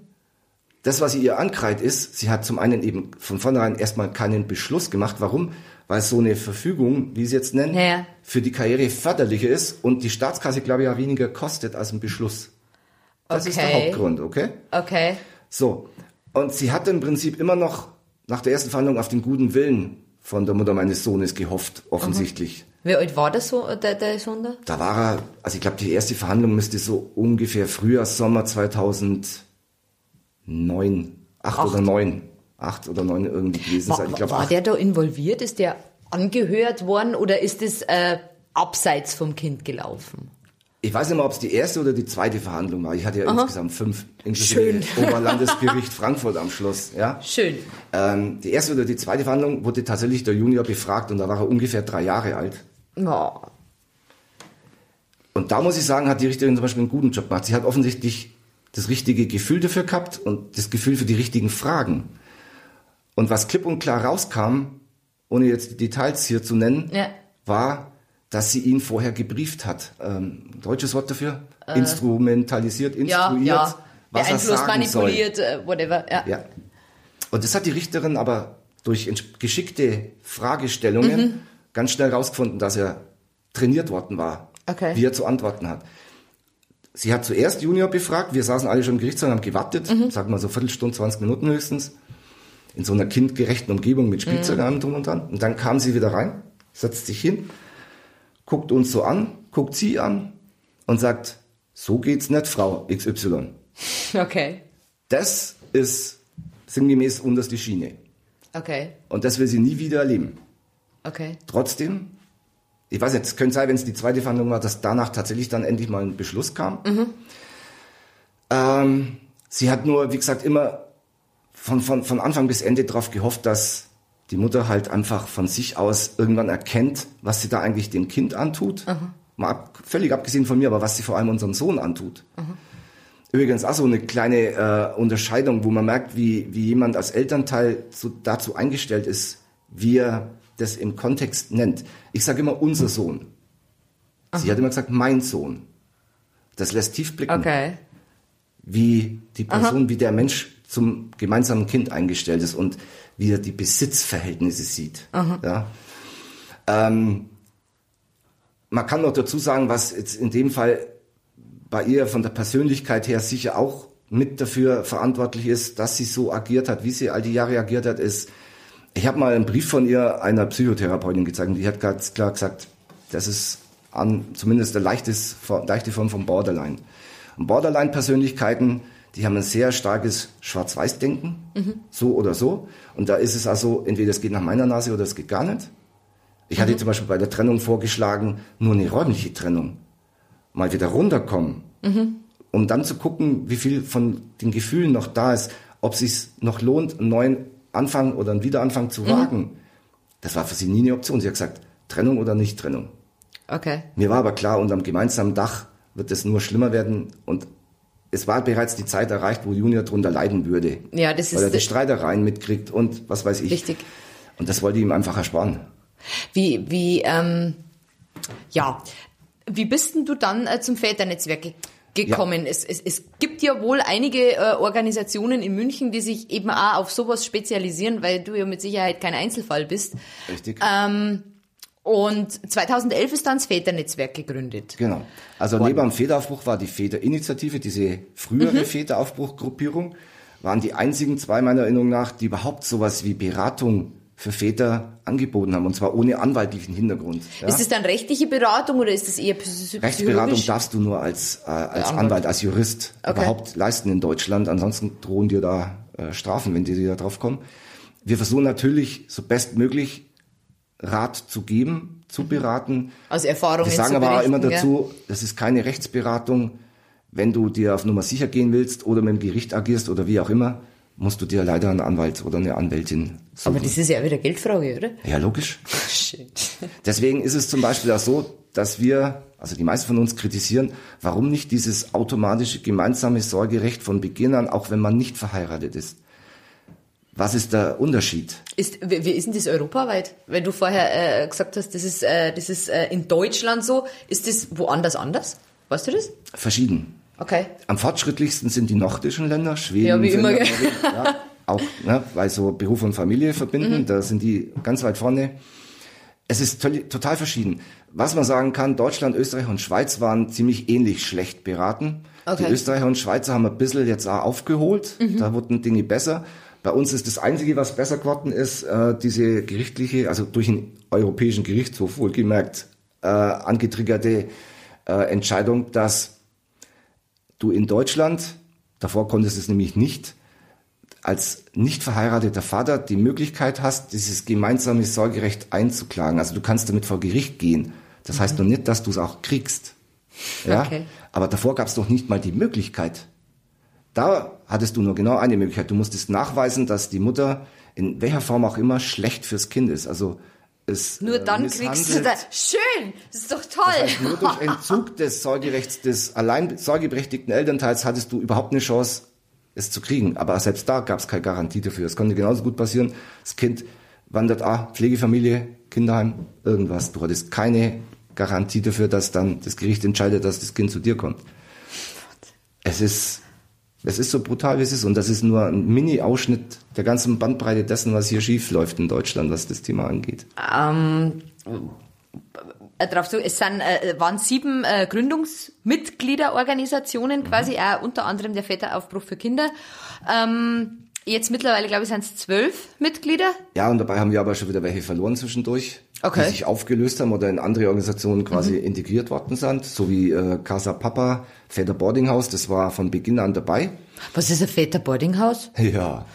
Das, was sie ihr ankreidet, ist, sie hat zum einen eben von vornherein erstmal keinen Beschluss gemacht. Warum? Weil so eine Verfügung, wie sie jetzt nennen, ja. für die Karriere förderlicher ist und die Staatskasse, glaube ich, ja weniger kostet als ein Beschluss. Das okay. ist der Hauptgrund, okay? Okay. So. Und sie hat im Prinzip immer noch nach der ersten Verhandlung auf den guten Willen von der Mutter meines Sohnes gehofft, offensichtlich. Mhm. Wie alt war der, so, der, der Sohn da? War er, also ich glaube, die erste Verhandlung müsste so ungefähr Frühjahr, Sommer 2000 neun, acht, acht, oder neun, acht oder neun irgendwie gewesen war, sein. Ich glaub, war acht. der da involviert? Ist der angehört worden oder ist es äh, abseits vom Kind gelaufen? Ich weiß nicht mehr, ob es die erste oder die zweite Verhandlung war. Ich hatte ja Aha. insgesamt fünf, inklusive Oberlandesgericht Frankfurt am Schluss. Ja? Schön. Ähm, die erste oder die zweite Verhandlung wurde tatsächlich der Junior befragt und da war er ungefähr drei Jahre alt. Oh. Und da muss ich sagen, hat die Richterin zum Beispiel einen guten Job gemacht. Sie hat offensichtlich das richtige Gefühl dafür gehabt und das Gefühl für die richtigen Fragen. Und was klipp und klar rauskam, ohne jetzt die Details hier zu nennen, ja. war, dass sie ihn vorher gebrieft hat. Ähm, deutsches Wort dafür? Äh, Instrumentalisiert, instruiert. Ja, ja. Was er sagen manipuliert, soll. Äh, whatever. Ja. ja. Und das hat die Richterin aber durch geschickte Fragestellungen mhm. Ganz schnell rausgefunden, dass er trainiert worden war, okay. wie er zu antworten hat. Sie hat zuerst Junior befragt, wir saßen alle schon im Gerichtssaal, haben gewartet, mhm. sagen wir so Viertelstunde, 20 Minuten höchstens, in so einer kindgerechten Umgebung mit Spielzeug mhm. drum und dran. Und dann kam sie wieder rein, setzt sich hin guckt uns so an, guckt sie an und sagt, so geht's nicht, Frau XY. Okay. Das ist sinngemäß unterste Schiene. Okay. Und das will sie nie wieder erleben. Okay. Trotzdem, ich weiß nicht, es könnte sein, wenn es die zweite Verhandlung war, dass danach tatsächlich dann endlich mal ein Beschluss kam. Ähm, sie hat nur, wie gesagt, immer von, von, von Anfang bis Ende darauf gehofft, dass die Mutter halt einfach von sich aus irgendwann erkennt, was sie da eigentlich dem Kind antut. Mal ab, völlig abgesehen von mir, aber was sie vor allem unserem Sohn antut. Übrigens auch so eine kleine äh, Unterscheidung, wo man merkt, wie, wie jemand als Elternteil so dazu eingestellt ist, wie er das im Kontext nennt. Ich sage immer unser Sohn. Sie hat immer gesagt, mein Sohn. Das lässt tief blicken, Okay. wie die Person, wie der Mensch zum gemeinsamen Kind eingestellt ist und wie er die Besitzverhältnisse sieht. Ja. Ähm, man kann noch dazu sagen, was jetzt in dem Fall bei ihr von der Persönlichkeit her sicher auch mit dafür verantwortlich ist, dass sie so agiert hat, wie sie all die Jahre agiert hat, ist, ich habe mal einen Brief von ihr einer Psychotherapeutin gezeigt und die hat ganz klar gesagt, das ist an, zumindest eine leichtes, leichte Form von Borderline. Und Borderline-Persönlichkeiten, die haben ein sehr starkes Schwarz-Weiß-Denken, so oder so. Und da ist es also, entweder es geht nach meiner Nase oder es geht gar nicht. Ich hatte zum Beispiel bei der Trennung vorgeschlagen, nur eine räumliche Trennung. Mal wieder runterkommen. Um dann zu gucken, wie viel von den Gefühlen noch da ist, ob es sich noch lohnt, einen neuen Anfang oder einen Wiederanfang zu wagen. Das war für sie nie eine Option. Sie hat gesagt, Trennung oder nicht Trennung. Okay. Mir war aber klar, unter dem gemeinsamen Dach wird es nur schlimmer werden und es war bereits die Zeit erreicht, wo Junior drunter leiden würde. Ja, das Weil er die ist Streitereien mitkriegt und was weiß ich. richtig. Und das wollte ich ihm einfach ersparen. Wie, wie, ähm, ja, wie bist denn du dann äh, zum Väternetzwerk ge gekommen? Es, es, es gibt ja wohl einige äh, Organisationen in München, die sich eben auch auf sowas spezialisieren, weil du ja mit Sicherheit kein Einzelfall bist. Richtig? Ähm, Und 2011 ist dann das Väternetzwerk gegründet. Genau. Also neben dem Väteraufbruch war die Väterinitiative, diese frühere Mhm. Väteraufbruchgruppierung, waren die einzigen zwei meiner Erinnerung nach, die überhaupt sowas wie Beratung für Väter angeboten haben, und zwar ohne anwaltlichen Hintergrund. Ja? Ist das dann rechtliche Beratung oder ist das eher psy- Rechtsberatung psychologisch? darfst du nur als, äh, als Anwalt. Anwalt, als Jurist Okay. überhaupt leisten in Deutschland. Ansonsten drohen dir da äh, Strafen, wenn die da drauf kommen. Wir versuchen natürlich so bestmöglich Rat zu geben, zu beraten. Aus Erfahrungen Wir sagen aber immer dazu, das ist keine Rechtsberatung. Wenn du dir auf Nummer sicher gehen willst oder mit dem Gericht agierst oder wie auch immer, musst du dir leider einen Anwalt oder eine Anwältin suchen. Aber das ist ja wieder Geldfrage, oder? ja, logisch. Shit. Deswegen ist es zum Beispiel auch so, dass wir, also die meisten von uns kritisieren, warum nicht dieses automatische gemeinsame Sorgerecht von Beginn an, auch wenn man nicht verheiratet ist. Was ist der Unterschied? Ist, wie, wie ist denn das europaweit? Weil du vorher äh, gesagt hast, das ist, äh, das ist äh, in Deutschland so. Ist das woanders anders? Weißt du das? Verschieden. Okay. Am fortschrittlichsten sind die nordischen Länder, Schweden, Ja, wie immer? Norwegen, ja, auch, ne, weil so Beruf und Familie verbinden, Mhm. da sind die ganz weit vorne. Es ist total verschieden. Was man sagen kann, Deutschland, Österreich und Schweiz waren ziemlich ähnlich schlecht beraten. Okay. Die Österreicher und Schweizer haben ein bisschen jetzt auch aufgeholt, Mhm. da wurden Dinge besser. Bei uns ist das Einzige, was besser geworden ist, äh, diese gerichtliche, also durch den Europäischen Gerichtshof wohlgemerkt, äh, angetriggerte äh, Entscheidung, dass du in Deutschland, davor konntest du es nämlich nicht, als nicht verheirateter Vater die Möglichkeit hast, dieses gemeinsame Sorgerecht einzuklagen. Also du kannst damit vor Gericht gehen. Das heißt noch nicht, dass du es auch kriegst. Ja? Okay. Aber davor gab es doch nicht mal die Möglichkeit. Da hattest du nur genau eine Möglichkeit. Du musstest nachweisen, dass die Mutter in welcher Form auch immer schlecht fürs Kind ist. Also es Nur äh, dann kriegst du das. Schön! Das ist doch toll! Das heißt, nur durch Entzug des Sorgerechts des allein sorgeberechtigten Elternteils hattest du überhaupt eine Chance, es zu kriegen. Aber selbst da gab es keine Garantie dafür. Es konnte genauso gut passieren. Das Kind wandert, ah, Pflegefamilie, Kinderheim, irgendwas. Du hattest keine Garantie dafür, dass dann das Gericht entscheidet, dass das Kind zu dir kommt. Es ist, es ist so brutal, wie es ist. Und das ist nur ein Mini-Ausschnitt der ganzen Bandbreite dessen, was hier schief läuft in Deutschland, was das Thema angeht. Ähm, äh, drauf zu, es sind, äh, waren sieben äh, Gründungsmitgliederorganisationen quasi, auch unter anderem der Väteraufbruch für Kinder. Ähm, Jetzt mittlerweile, glaube ich, sind es zwölf Mitglieder. Ja, und dabei haben wir aber schon wieder welche verloren zwischendurch, Okay. die sich aufgelöst haben oder in andere Organisationen quasi integriert worden sind, so wie äh, Casa Papa, Väter Boarding House, das war von Beginn an dabei. Was ist ein Väter-Boardinghaus? Ja,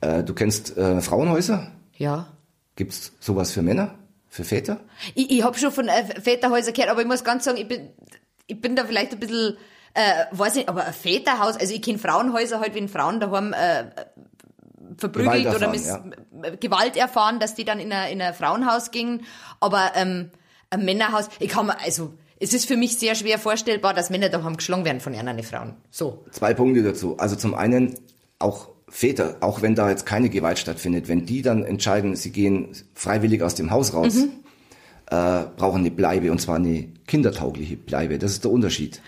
äh, du kennst äh, Frauenhäuser? Ja. Gibt's sowas für Männer, für Väter? Ich, ich habe schon von äh, Väterhäusern gehört, aber ich muss ganz sagen, ich bin, ich bin da vielleicht ein bisschen, äh, weiß nicht, aber ein Väterhaus, also ich kenne Frauenhäuser halt, wenn Frauen daheim äh, verprügelt Gewalt oder erfahren, miss, äh, Gewalt erfahren, dass die dann in ein, in ein Frauenhaus gingen. Aber ähm, ein Männerhaus, ich kann mir, also es ist für mich sehr schwer vorstellbar, dass Männer daheim geschlagen werden von anderen Frauen. So. Zwei Punkte dazu. Also zum einen auch Väter, auch wenn da jetzt keine Gewalt stattfindet, wenn die dann entscheiden, sie gehen freiwillig aus dem Haus raus, äh, brauchen eine Bleibe und zwar eine kindertaugliche Bleibe. Das ist der Unterschied.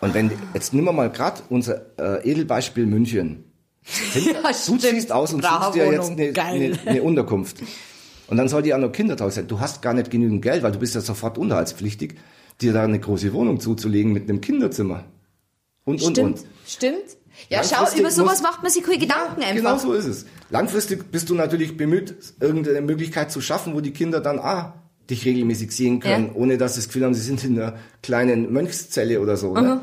Und wenn jetzt nehmen wir mal gerade unser äh, Edelbeispiel München. Ja, du ziehst aus und suchst dir jetzt eine, eine, eine Unterkunft. Und dann soll die auch noch kindertauglich sein. Du hast gar nicht genügend Geld, weil du bist ja sofort unterhaltspflichtig, dir da eine große Wohnung zuzulegen mit einem Kinderzimmer. Und, und, Stimmt, und. stimmt. Ja, schau, über sowas muss- macht man sich keine Gedanken einfach. Genau so ist es. Langfristig bist du natürlich bemüht, irgendeine Möglichkeit zu schaffen, wo die Kinder dann ah, dich regelmäßig sehen können, Ja. ohne dass sie das Gefühl haben, sie sind in einer kleinen Mönchszelle oder so. Ne?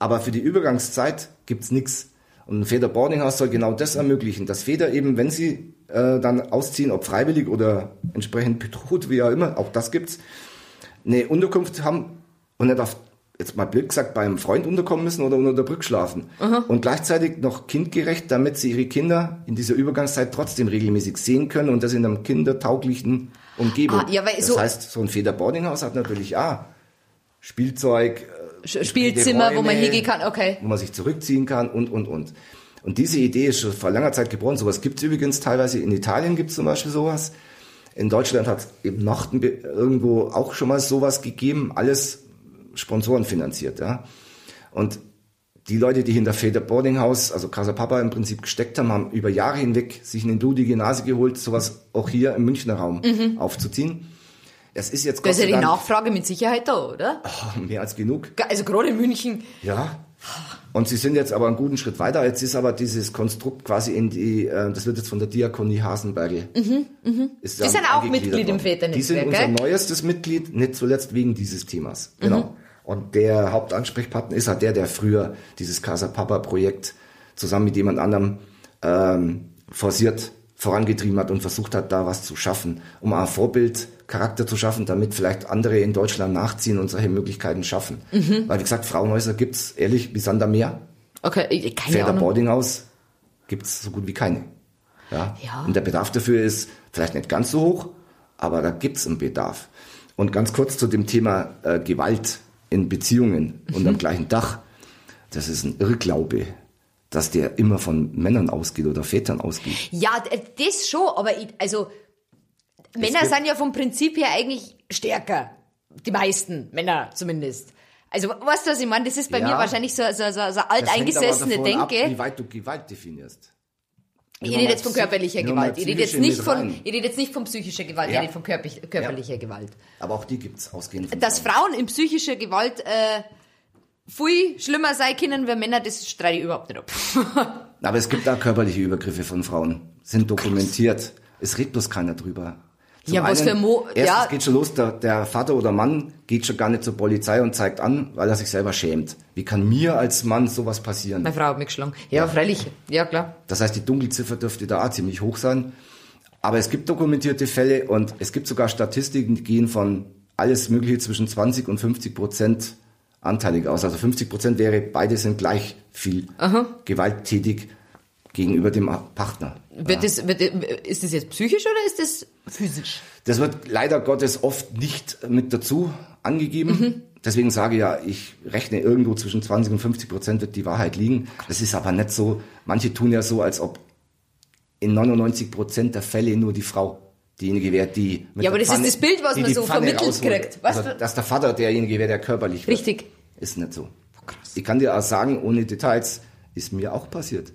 Aber für die Übergangszeit gibt's nix. Und ein Väter Boarding House soll genau das ermöglichen, dass Väter eben, wenn sie äh, dann ausziehen, ob freiwillig oder entsprechend bedroht, wie auch immer, auch das gibt's, eine Unterkunft haben und nicht auf, jetzt mal blöd gesagt, beim Freund unterkommen müssen oder unter der Brücke schlafen. Und gleichzeitig noch kindgerecht, damit sie ihre Kinder in dieser Übergangszeit trotzdem regelmäßig sehen können und das in einer kindertauglichen Umgebung. Ah, ja, weil das so- heißt, so ein Väter-Boardinghaus hat natürlich auch Spielzeug, Spielzimmer, wo man Räume, hingehen kann, okay. wo man sich zurückziehen kann und, und, und. Und diese Idee ist schon vor langer Zeit geboren. Sowas gibt's übrigens teilweise. In Italien gibt's zum Beispiel sowas. In Deutschland hat eben Nachten irgendwo auch schon mal sowas gegeben. Alles Sponsoren finanziert, ja. Und die Leute, die hinter Väter Boarding House, also Casa Papa im Prinzip gesteckt haben, haben über Jahre hinweg sich eine blutige Nase geholt, sowas auch hier im Münchner Raum aufzuziehen. Es ist jetzt Da ist ja die Dank Nachfrage mit Sicherheit da, oder? mehr als genug. Also gerade in München. Ja. Und sie sind jetzt aber einen guten Schritt weiter. Jetzt ist aber dieses Konstrukt quasi in die, äh, das wird jetzt von der Diakonie Hasenberge. Mhm, Ist Die sind auch Mitglied im Väternetzwerk, Die sind unser gell? neuestes Mitglied, nicht zuletzt wegen dieses Themas. Mhm. Genau. Und der Hauptansprechpartner ist halt der, der früher dieses Casa Papa Projekt zusammen mit jemand anderem ähm, forciert vorangetrieben hat und versucht hat, da was zu schaffen, um ein Vorbildcharakter zu schaffen, damit vielleicht andere in Deutschland nachziehen und solche Möglichkeiten schaffen. Mhm. Weil, wie gesagt, Frauenhäuser gibt's ehrlich wie Sand am Meer. Okay, ich- keine Väter Ahnung. Boardinghaus gibt's so gut wie keine. Ja? Ja. Und der Bedarf dafür ist vielleicht nicht ganz so hoch, aber da gibt's einen Bedarf. Und ganz kurz zu dem Thema äh, Gewalt in Beziehungen Mhm. unter dem gleichen Dach. Das ist ein Irrglaube, dass der immer von Männern ausgeht oder Vätern ausgeht. Ja, d- das schon, aber ich, also Männer sind ja vom Prinzip her eigentlich stärker. Die meisten Männer zumindest. Also weißt du, was ich meine? Das ist bei Ja. mir wahrscheinlich so, so, so, so alteingesessene davon ab, Denke. wie weit du Gewalt definierst. Ich rede jetzt von körperlicher Gewalt. Ich rede jetzt nicht von, ich rede jetzt nicht von psychischer Gewalt, ich Ja. rede von körper- körperlicher Gewalt. Aber auch die gibt's ausgehend von Dass Frauen. Frauen in psychischer Gewalt äh, viel schlimmer sein können wie Männer, das streite ich überhaupt nicht ab. Aber es gibt da körperliche Übergriffe von Frauen. Sind dokumentiert. Es redet bloß keiner drüber. Zum Ja, was für Mo- Erstens ja. geht schon los, der, der Vater oder Mann geht schon gar nicht zur Polizei und zeigt an, weil er sich selber schämt. Wie kann mir als Mann sowas passieren? Meine Frau hat mich geschlagen. Ja, freilich. Ja, klar. Das heißt, die Dunkelziffer dürfte da auch ziemlich hoch sein. Aber es gibt dokumentierte Fälle und es gibt sogar Statistiken, die gehen von alles Mögliche zwischen 20 und 50 Prozent anteilig aus. Also 50 Prozent wäre, beide sind gleich viel gewalttätig gegenüber dem Partner. Wird das, wird, ist das jetzt psychisch oder ist das physisch? Das wird leider Gottes oft nicht mit dazu angegeben. Deswegen sage ich ja, ich rechne irgendwo zwischen 20 und 50 Prozent wird die Wahrheit liegen. Das ist aber nicht so. Manche tun ja so, als ob in 99 Prozent der Fälle nur die Frau diejenige wäre, die mit Ja, aber das ist das Bild, was man so Pfanne vermittelt rausholt. kriegt. Weißt Also, dass der Vater derjenige wäre, der körperlich wird. Richtig. Ist nicht so. Ich kann dir auch sagen, ohne Details, ist mir auch passiert.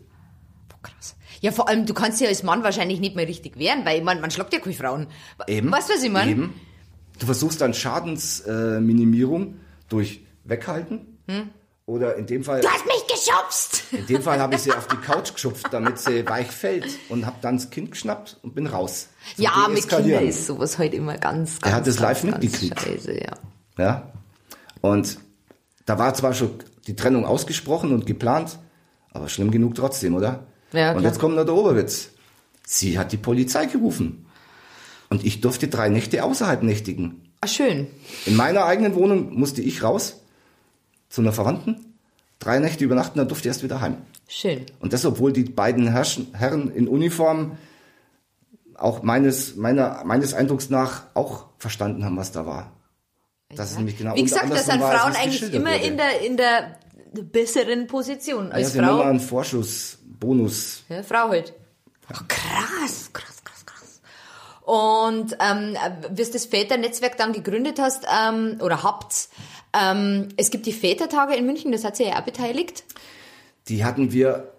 Krass. Ja, vor allem, du kannst ja als Mann wahrscheinlich nicht mehr richtig wehren, weil man, man schlagt ja keine Frauen. Eben. Weißt du, was ich meine? Eben. Du versuchst dann Schadensminimierung durch Weghalten Oder in dem Fall. Du hast mich geschubst! In dem Fall habe ich sie auf die Couch geschupft, damit sie weich fällt und habe dann das Kind geschnappt und bin raus. Zum ja, mit Kindern ist sowas heute immer ganz, ganz, hat das ganz, live mitgekriegt. scheiße, ja. Ja. Und da war zwar schon die Trennung ausgesprochen und geplant, aber schlimm genug trotzdem, oder? Ja, und jetzt kommt noch der Oberwitz. Sie hat die Polizei gerufen. Und ich durfte drei Nächte außerhalb nächtigen. Ah, schön. In meiner eigenen Wohnung musste ich raus zu einer Verwandten, drei Nächte übernachten, dann durfte ich erst wieder heim. Schön. Und das, obwohl die beiden Herren in Uniform auch meines, meiner, meines Eindrucks nach auch verstanden haben, was da war. Das ist nämlich genau Wie gesagt, das sind Frauen eigentlich immer wurde. in der, in der besseren Position ja, als sie haben immer Frau. einen Vorschuss, Bonus. Ja, Frau halt. Ach, krass, krass, krass, krass. Und ähm, wie du das Väternetzwerk dann gegründet hast ähm, oder habt, ähm, es gibt die Vätertage in München, das hat sie ja auch beteiligt. Die hatten wir,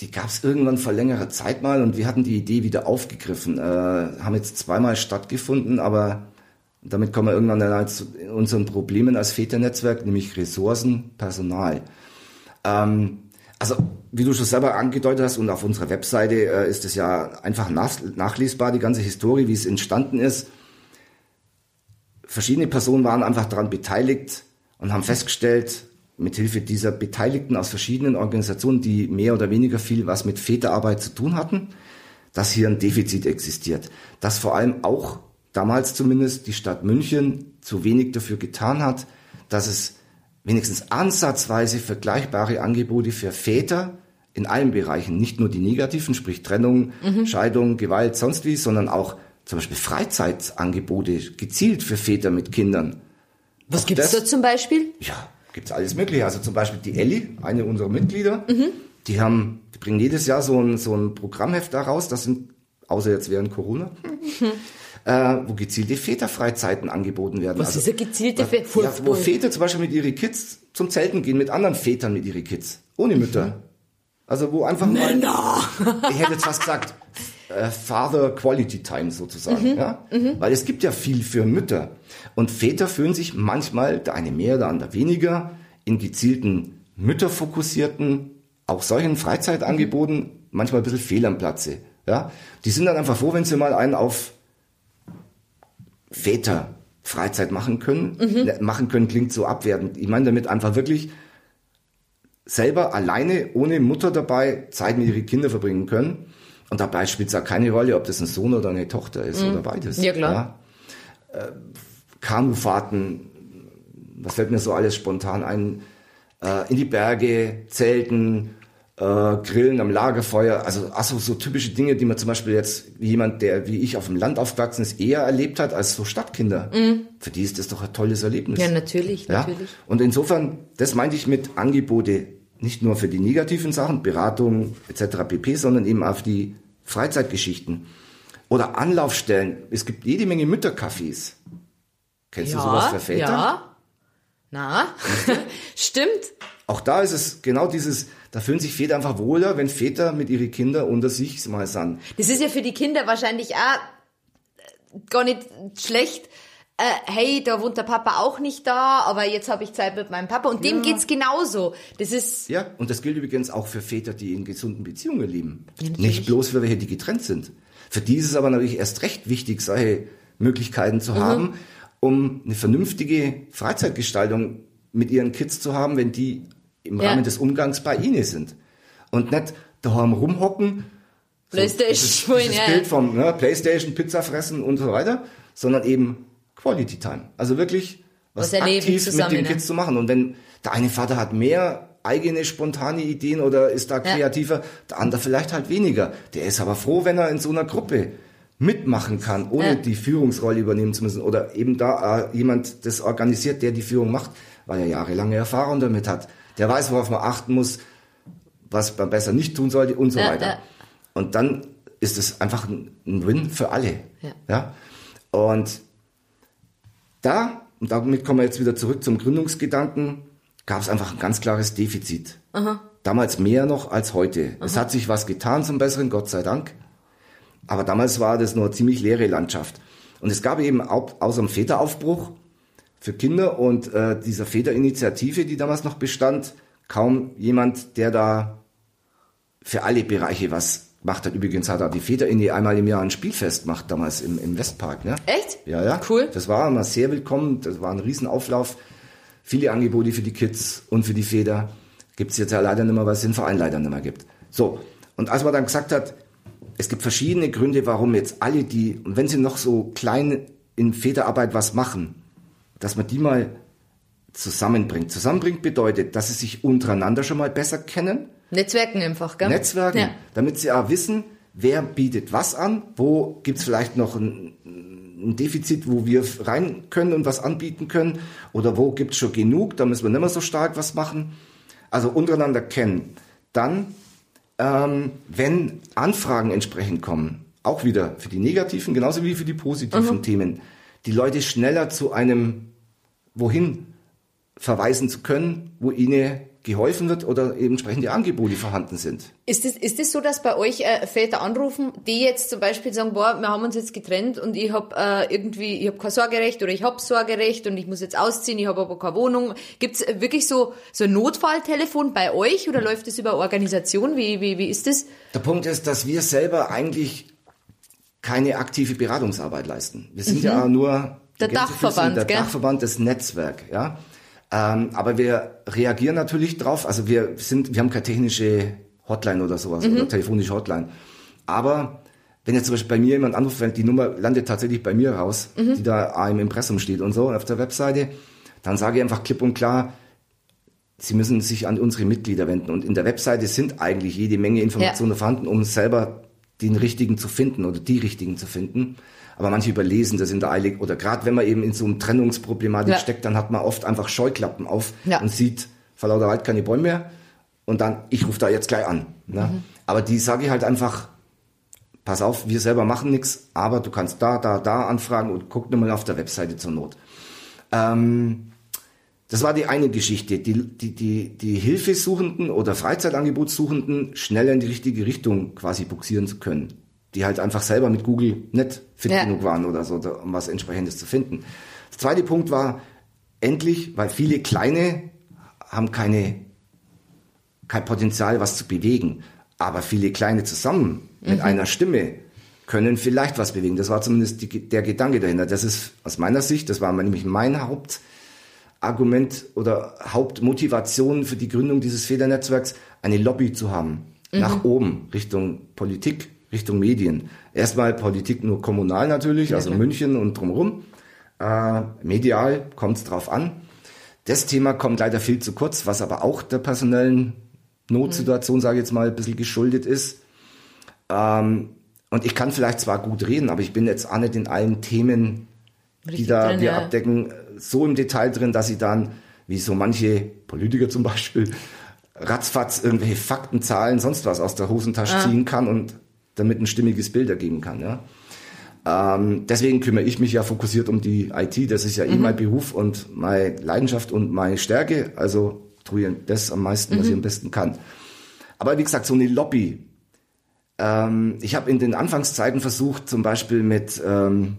die gab es irgendwann vor längerer Zeit mal und wir hatten die Idee wieder aufgegriffen. Äh, haben jetzt zweimal stattgefunden, aber damit kommen wir irgendwann dann zu unseren Problemen als Väternetzwerk, nämlich Ressourcen, Personal. Ähm, also, wie du schon selber angedeutet hast und auf unserer Webseite äh, ist es ja einfach nach, nachlesbar, die ganze Historie, wie es entstanden ist. Verschiedene Personen waren einfach daran beteiligt und haben festgestellt, mithilfe dieser Beteiligten aus verschiedenen Organisationen, die mehr oder weniger viel was mit Väterarbeit zu tun hatten, dass hier ein Defizit existiert. Dass vor allem auch damals zumindest die Stadt München zu wenig dafür getan hat, dass es wenigstens ansatzweise vergleichbare Angebote für Väter in allen Bereichen, nicht nur die negativen, sprich Trennung, Scheidung, Gewalt, sonst wie, sondern auch zum Beispiel Freizeitangebote gezielt für Väter mit Kindern. Was Auch gibt's das- da zum Beispiel? ja, gibt's alles Mögliche. Also zum Beispiel die Elli, eine unserer Mitglieder, die haben, die bringen jedes Jahr so ein, so ein Programmheft da raus, das sind, außer jetzt während Corona, äh, wo gezielte Väterfreizeiten angeboten werden. Was ist eine gezielte Vä- ja, wo? Väter zum Beispiel mit ihren Kids zum Zelten gehen, mit anderen Vätern mit ihren Kids, ohne Mütter. Also wo einfach mal, ich hätte jetzt fast gesagt, äh, Father Quality Time sozusagen, ja, weil es gibt ja viel für Mütter und Väter fühlen sich manchmal, der eine mehr, der andere weniger, in gezielten mütterfokussierten, auch solchen Freizeitangeboten manchmal ein bisschen fehl am Platze, ja. Die sind dann einfach froh, wenn sie mal einen auf Väter Freizeit machen können. Ne, Machen können klingt so abwertend. Ich meine damit einfach wirklich selber alleine, ohne Mutter dabei, Zeit mit ihren Kindern verbringen können. Und dabei spielt es auch keine Rolle, ob das ein Sohn oder eine Tochter ist oder beides. Ja, klar. Ja. Äh, Kanufahrten, was fällt mir so alles spontan ein? Äh, in die Berge, Zelten, äh, Grillen am Lagerfeuer, also, also so typische Dinge, die man zum Beispiel jetzt, wie jemand, der wie ich auf dem Land aufgewachsen ist, eher erlebt hat als so Stadtkinder. Für die ist das doch ein tolles Erlebnis. Ja, natürlich, Ja? natürlich. Und insofern, das meinte ich mit Angebote, nicht nur für die negativen Sachen, Beratung etc. pp., sondern eben auf die Freizeitgeschichten. Oder Anlaufstellen. Es gibt jede Menge Müttercafés. Kennst du sowas für Väter? Ja. Na, stimmt. Auch da ist es genau dieses, da fühlen sich Väter einfach wohler, wenn Väter mit ihren Kindern unter sich mal sind. Das ist ja für die Kinder wahrscheinlich auch äh, gar nicht schlecht. Äh, hey, da wohnt der Papa auch nicht da, aber jetzt habe ich Zeit mit meinem Papa und dem geht's genauso. Das ist Ja, und das gilt übrigens auch für Väter, die in gesunden Beziehungen leben. natürlich. Nicht bloß für welche, die getrennt sind. Für die ist es aber natürlich erst recht wichtig, solche Möglichkeiten Mhm. zu haben, um eine vernünftige Freizeitgestaltung mit ihren Kids zu haben, wenn die im Ja. Rahmen des Umgangs bei ihnen sind. Und nicht daheim rumhocken, Playstation dieses, dieses ja. Bild vom ne, Playstation, Pizza fressen und so weiter, sondern eben Quality Time. Also wirklich was, Was aktiv zusammen, mit den ne? Kids zu machen. Und wenn der eine Vater hat mehr eigene spontane Ideen oder ist da kreativer, der andere vielleicht halt weniger. Der ist aber froh, wenn er in so einer Gruppe mitmachen kann, ohne Ja. die Führungsrolle übernehmen zu müssen oder eben da äh, jemand das organisiert, der die Führung macht, weil er jahrelange Erfahrung damit hat. Der weiß, worauf man achten muss, was man besser nicht tun sollte und so Ja, weiter. ja. Und dann ist es einfach ein ein Win für alle. Ja. Ja? Und da, und damit kommen wir jetzt wieder zurück zum Gründungsgedanken, gab es einfach ein ganz klares Defizit. Damals mehr noch als heute. Es hat sich was getan zum Besseren, Gott sei Dank. Aber damals war das nur eine ziemlich leere Landschaft. Und es gab eben au- außer dem Väteraufbruch für Kinder und äh, dieser Väterinitiative, die damals noch bestand, kaum jemand, der da für alle Bereiche was macht. Hat übrigens hat er die Väterinie einmal im Jahr ein Spielfest gemacht, damals im, im Westpark. Ne? Echt? Ja, ja. Cool. Das war immer sehr willkommen. Das war ein Riesenauflauf. Viele Angebote für die Kids und für die Väter. Gibt's jetzt ja leider nicht mehr, weil es den Verein leider nicht mehr gibt. So. Und als man dann gesagt hat, es gibt verschiedene Gründe, warum jetzt alle die, und wenn sie noch so klein in Väterarbeit was machen, dass man die mal zusammenbringt. Zusammenbringt bedeutet, dass sie sich untereinander schon mal besser kennen. Netzwerken einfach, gell? Netzwerken, Ja. damit sie auch wissen, wer bietet was an, wo gibt's vielleicht noch ein, ein Defizit, wo wir rein können und was anbieten können, oder wo gibt's schon genug, da müssen wir nicht mehr so stark was machen. Also untereinander kennen. Dann, ähm, wenn Anfragen entsprechend kommen, auch wieder für die negativen, genauso wie für die positiven Themen, die Leute schneller zu einem Wohin verweisen zu können, wo ihnen geholfen wird oder entsprechende Angebote vorhanden sind. Ist es ist es so, dass bei euch äh, Väter anrufen, die jetzt zum Beispiel sagen, boah, wir haben uns jetzt getrennt und ich habe äh, irgendwie, ich habe kein Sorgerecht oder ich habe Sorgerecht und ich muss jetzt ausziehen, ich habe aber keine Wohnung. Gibt's äh, wirklich so so ein Notfalltelefon bei euch oder läuft es über Organisation? Wie wie wie ist das? Der Punkt ist, dass wir selber eigentlich keine aktive Beratungsarbeit leisten. Wir sind ja nur Mhm. Der Dachverband, der gell? Dachverband, das Netzwerk, ja. Ähm, aber wir reagieren natürlich drauf. Also wir sind, wir haben keine technische Hotline oder sowas Mhm. oder telefonische Hotline. Aber wenn jetzt zum Beispiel bei mir jemand anruft, wenn die Nummer landet tatsächlich bei mir raus, Mhm. die da im Impressum steht und so auf der Webseite, dann sage ich einfach klipp und klar, Sie müssen sich an unsere Mitglieder wenden. Und in der Webseite sind eigentlich jede Menge Informationen vorhanden, um selber den richtigen zu finden oder die richtigen zu finden. Aber manche überlesen das in der Eile. Oder gerade wenn man eben in so einem Trennungsproblematik Ja. steckt, dann hat man oft einfach Scheuklappen auf Ja. und sieht vor lauter Wald keine Bäume mehr. Und dann, ich rufe da jetzt gleich an. Ne? Mhm. Aber die sage ich halt einfach, pass auf, wir selber machen nichts, aber du kannst da, da, da anfragen und guck nur mal auf der Webseite zur Not. Ähm, das war die eine Geschichte, die, die, die, die Hilfesuchenden oder Freizeitangebotssuchenden schneller in die richtige Richtung quasi buxieren zu können. Die halt einfach selber mit Google nicht fit Ja. genug waren oder so, um was entsprechendes zu finden. Der zweite Punkt war, endlich, weil viele kleine haben keine, kein Potenzial, was zu bewegen. Aber viele kleine zusammen mit einer Stimme können vielleicht was bewegen. Das war zumindest die, der Gedanke dahinter. Das ist aus meiner Sicht, das war nämlich mein Hauptargument oder Hauptmotivation für die Gründung dieses Federnetzwerks, eine Lobby zu haben. Nach oben, Richtung Politik, Richtung Medien. Erstmal Politik nur kommunal natürlich, also München und drumherum. Äh, medial kommt es drauf an. Das Thema kommt leider viel zu kurz, was aber auch der personellen Notsituation, sage ich jetzt mal, ein bisschen geschuldet ist. Ähm, und ich kann vielleicht zwar gut reden, aber ich bin jetzt auch nicht in allen Themen, die Richtig da drin, wir ja. abdecken, so im Detail drin, dass ich dann, wie so manche Politiker zum Beispiel, ratzfatz irgendwelche Fakten, Zahlen, sonst was aus der Hosentasche Ah. ziehen kann und damit ein stimmiges Bild ergeben kann. Ja. Ähm, deswegen kümmere ich mich ja fokussiert um die IT. Das ist ja eh mein Beruf und meine Leidenschaft und meine Stärke. Also tue ich das am meisten, was ich am besten kann. Aber wie gesagt, so eine Lobby. Ähm, ich habe in den Anfangszeiten versucht, zum Beispiel mit ähm,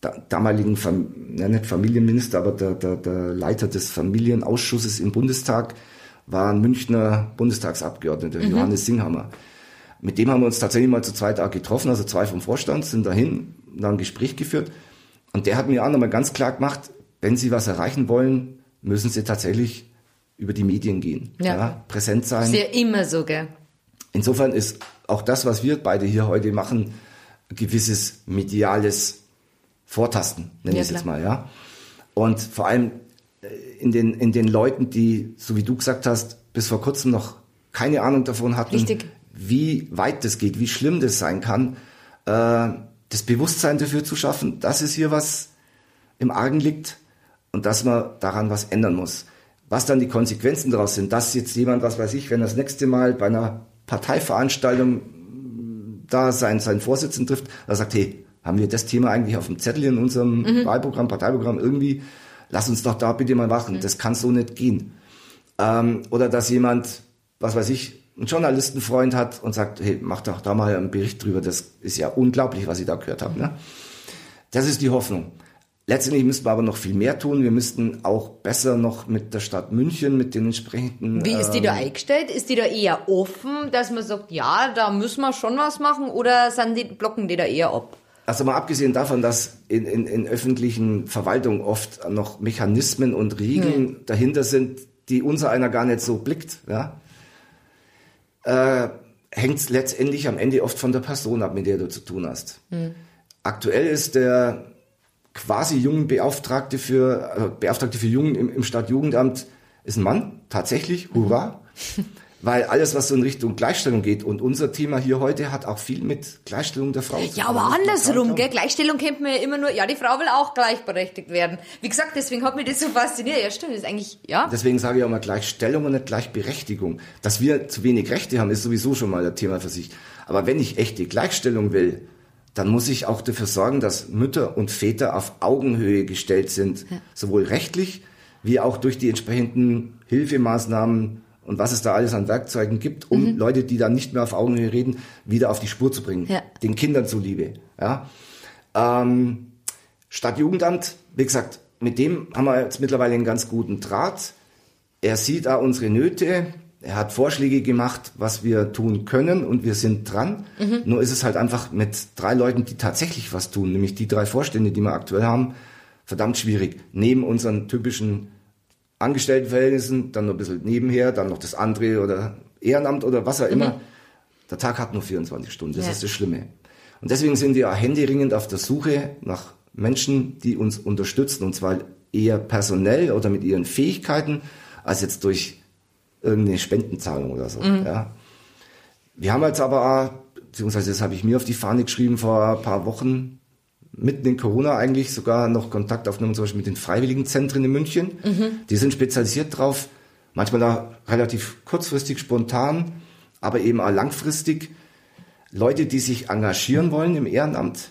da, damaligen, Fam ja, nicht Familienminister, aber der, der, der Leiter des Familienausschusses im Bundestag war ein Münchner Bundestagsabgeordneter, Johannes Singhammer. Mit dem haben wir uns tatsächlich mal zu zweit auch getroffen, also zwei vom Vorstand sind dahin, haben ein Gespräch geführt. Und der hat mir auch nochmal ganz klar gemacht, wenn Sie was erreichen wollen, müssen Sie tatsächlich über die Medien gehen. Ja. präsent sein. Ist ja immer so, gell? Insofern ist auch das, was wir beide hier heute machen, ein gewisses mediales Vortasten, nenne Ja, ich es jetzt mal, ja. Und vor allem äh, in den, in den Leuten, die, so wie du gesagt hast, bis vor kurzem noch keine Ahnung davon hatten, Richtig. Wie weit das geht, wie schlimm das sein kann, äh, das Bewusstsein dafür zu schaffen, dass es hier was im Argen liegt und dass man daran was ändern muss. Was dann die Konsequenzen daraus sind, dass jetzt jemand, was weiß ich, wenn das nächste Mal bei einer Parteiveranstaltung da sein, seinen Vorsitzenden trifft, er sagt, hey, haben wir das Thema eigentlich auf dem Zettel in unserem Wahlprogramm, Parteiprogramm irgendwie, lass uns doch da bitte mal machen, das kann so nicht gehen. Ähm, oder dass jemand, was weiß ich, einen Journalistenfreund hat und sagt, hey, mach doch da mal einen Bericht drüber, das ist ja unglaublich, was ich da gehört habe. Ne? Das ist die Hoffnung. Letztendlich müssten wir aber noch viel mehr tun. Wir müssten auch besser noch mit der Stadt München, mit den entsprechenden. Wie ist die da eingestellt? Ist die da eher offen, dass man sagt, ja, da müssen wir schon was machen oder sind die, blocken die da eher ab? Also mal abgesehen davon, dass in, in, in öffentlichen Verwaltungen oft noch Mechanismen und Regeln hm. dahinter sind, die unser einer gar nicht so blickt, ja, äh, hängt es letztendlich am Ende oft von der Person ab, mit der du zu tun hast. Hm. Aktuell ist der quasi jungen Beauftragte für, äh, Beauftragte für Jungen im, im Stadtjugendamt ist ein Mann, tatsächlich, hurra. Weil alles, was so in Richtung Gleichstellung geht und unser Thema hier heute hat auch viel mit Gleichstellung der Frau zu tun. Ja, aber andersrum, gell? Gleichstellung kennt man ja immer nur, ja, die Frau will auch gleichberechtigt werden. Wie gesagt, deswegen hat mich das so fasziniert. Ja, stimmt, das ist eigentlich, ja. Deswegen sage ich auch mal Gleichstellung und nicht Gleichberechtigung. Dass wir zu wenig Rechte haben, ist sowieso schon mal ein Thema für sich. Aber wenn ich echte Gleichstellung will, dann muss ich auch dafür sorgen, dass Mütter und Väter auf Augenhöhe gestellt sind, ja. sowohl rechtlich wie auch durch die entsprechenden Hilfemaßnahmen und was es da alles an Werkzeugen gibt, um mhm. Leute, die dann nicht mehr auf Augenhöhe reden, wieder auf die Spur zu bringen, ja. den Kindern zuliebe. Ja? Ähm, Stadtjugendamt, wie gesagt, mit dem haben wir jetzt mittlerweile einen ganz guten Draht. Er sieht da unsere Nöte, er hat Vorschläge gemacht, was wir tun können und wir sind dran. Mhm. Nur ist es halt einfach mit drei Leuten, die tatsächlich was tun, nämlich die drei Vorstände, die wir aktuell haben, verdammt schwierig. Neben unseren typischen Angestelltenverhältnissen, dann noch ein bisschen nebenher, dann noch das andere oder Ehrenamt oder was auch immer. Mhm. Der Tag hat nur 24 Stunden, das ja. ist das Schlimme. Und deswegen sind wir händeringend auf der Suche nach Menschen, die uns unterstützen, und zwar eher personell oder mit ihren Fähigkeiten, als jetzt durch irgendeine Spendenzahlung oder so. Mhm. Ja. Wir haben jetzt aber, beziehungsweise das habe ich mir auf die Fahne geschrieben vor ein paar Wochen, mitten in Corona eigentlich sogar noch Kontakt aufgenommen, zum Beispiel mit den Freiwilligenzentren in München. Mhm. Die sind spezialisiert drauf, manchmal da relativ kurzfristig, spontan, aber eben auch langfristig. Leute, die sich engagieren wollen im Ehrenamt,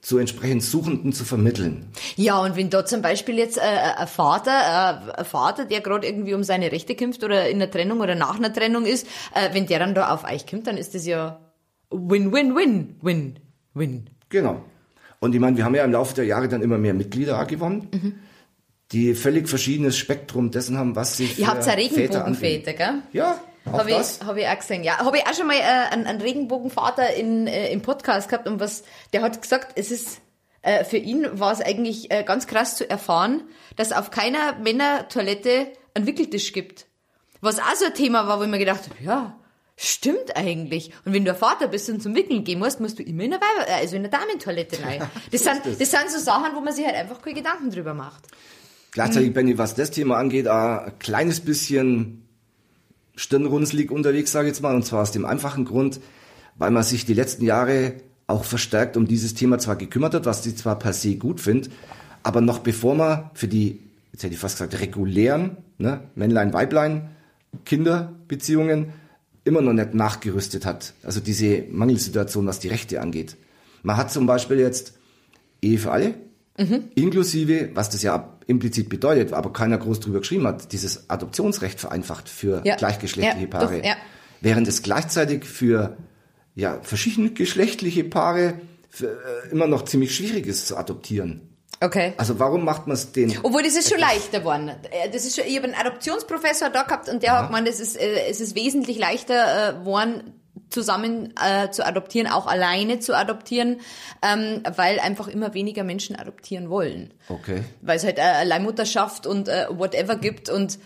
zu entsprechend Suchenden zu vermitteln. Ja, und wenn da zum Beispiel jetzt äh, äh ein Vater, äh, ein Vater, der gerade irgendwie um seine Rechte kämpft oder in der Trennung oder nach einer Trennung ist, äh, wenn der dann da auf euch kommt, dann ist das ja Win-Win-Win-Win-Win. Genau. Und ich meine, wir haben ja im Laufe der Jahre dann immer mehr Mitglieder gewonnen, mhm. die völlig verschiedenes Spektrum dessen haben, was sich Ihr habt ja Regenbogenväter, gell? Ja, habe ich, hab ich auch gesehen, ja. Habe ich auch schon mal äh, einen, einen Regenbogenvater in, äh, im Podcast gehabt und was, der hat gesagt, es ist, äh, für ihn war es eigentlich äh, ganz krass zu erfahren, dass auf keiner Männertoilette einen Wickeltisch gibt. Was auch so ein Thema war, wo ich mir gedacht habe, ja, Stimmt eigentlich. Und wenn du ein Vater bist und zum Wickeln gehen musst, musst du immer in der Weiber, äh, also in der Damentoilette rein. Das sind, das sind so Sachen, wo man sich halt einfach keine Gedanken drüber macht. Gleichzeitig, mhm. Benny, was das Thema angeht, ein kleines bisschen stirnrunzlig unterwegs, sage ich jetzt mal, und zwar aus dem einfachen Grund, weil man sich die letzten Jahre auch verstärkt um dieses Thema zwar gekümmert hat, was ich zwar per se gut finde, aber noch bevor man für die, jetzt hätte ich fast gesagt, regulären, ne, Männlein, Weiblein, Kinderbeziehungen immer noch nicht nachgerüstet hat. Also diese Mangelsituation, was die Rechte angeht. Man hat zum Beispiel jetzt Ehe für alle, mhm. inklusive, was das ja implizit bedeutet, aber keiner groß drüber geschrieben hat, dieses Adoptionsrecht vereinfacht für ja. gleichgeschlechtliche ja, Paare. Doch, ja. Während es gleichzeitig für ja, geschlechtliche Paare für, äh, immer noch ziemlich schwierig ist zu adoptieren. Okay. Also warum macht man es den? Obwohl das ist schon leichter geworden. Äh, das ist schon, ich habe einen Adoptionsprofessor da gehabt und der ja. hat gemeint, es ist, äh, es ist wesentlich leichter äh, geworden, zusammen äh, zu adoptieren, auch alleine zu adoptieren, ähm, weil einfach immer weniger Menschen adoptieren wollen. Okay. Weil es halt äh, Leihmutterschaft und äh, whatever gibt und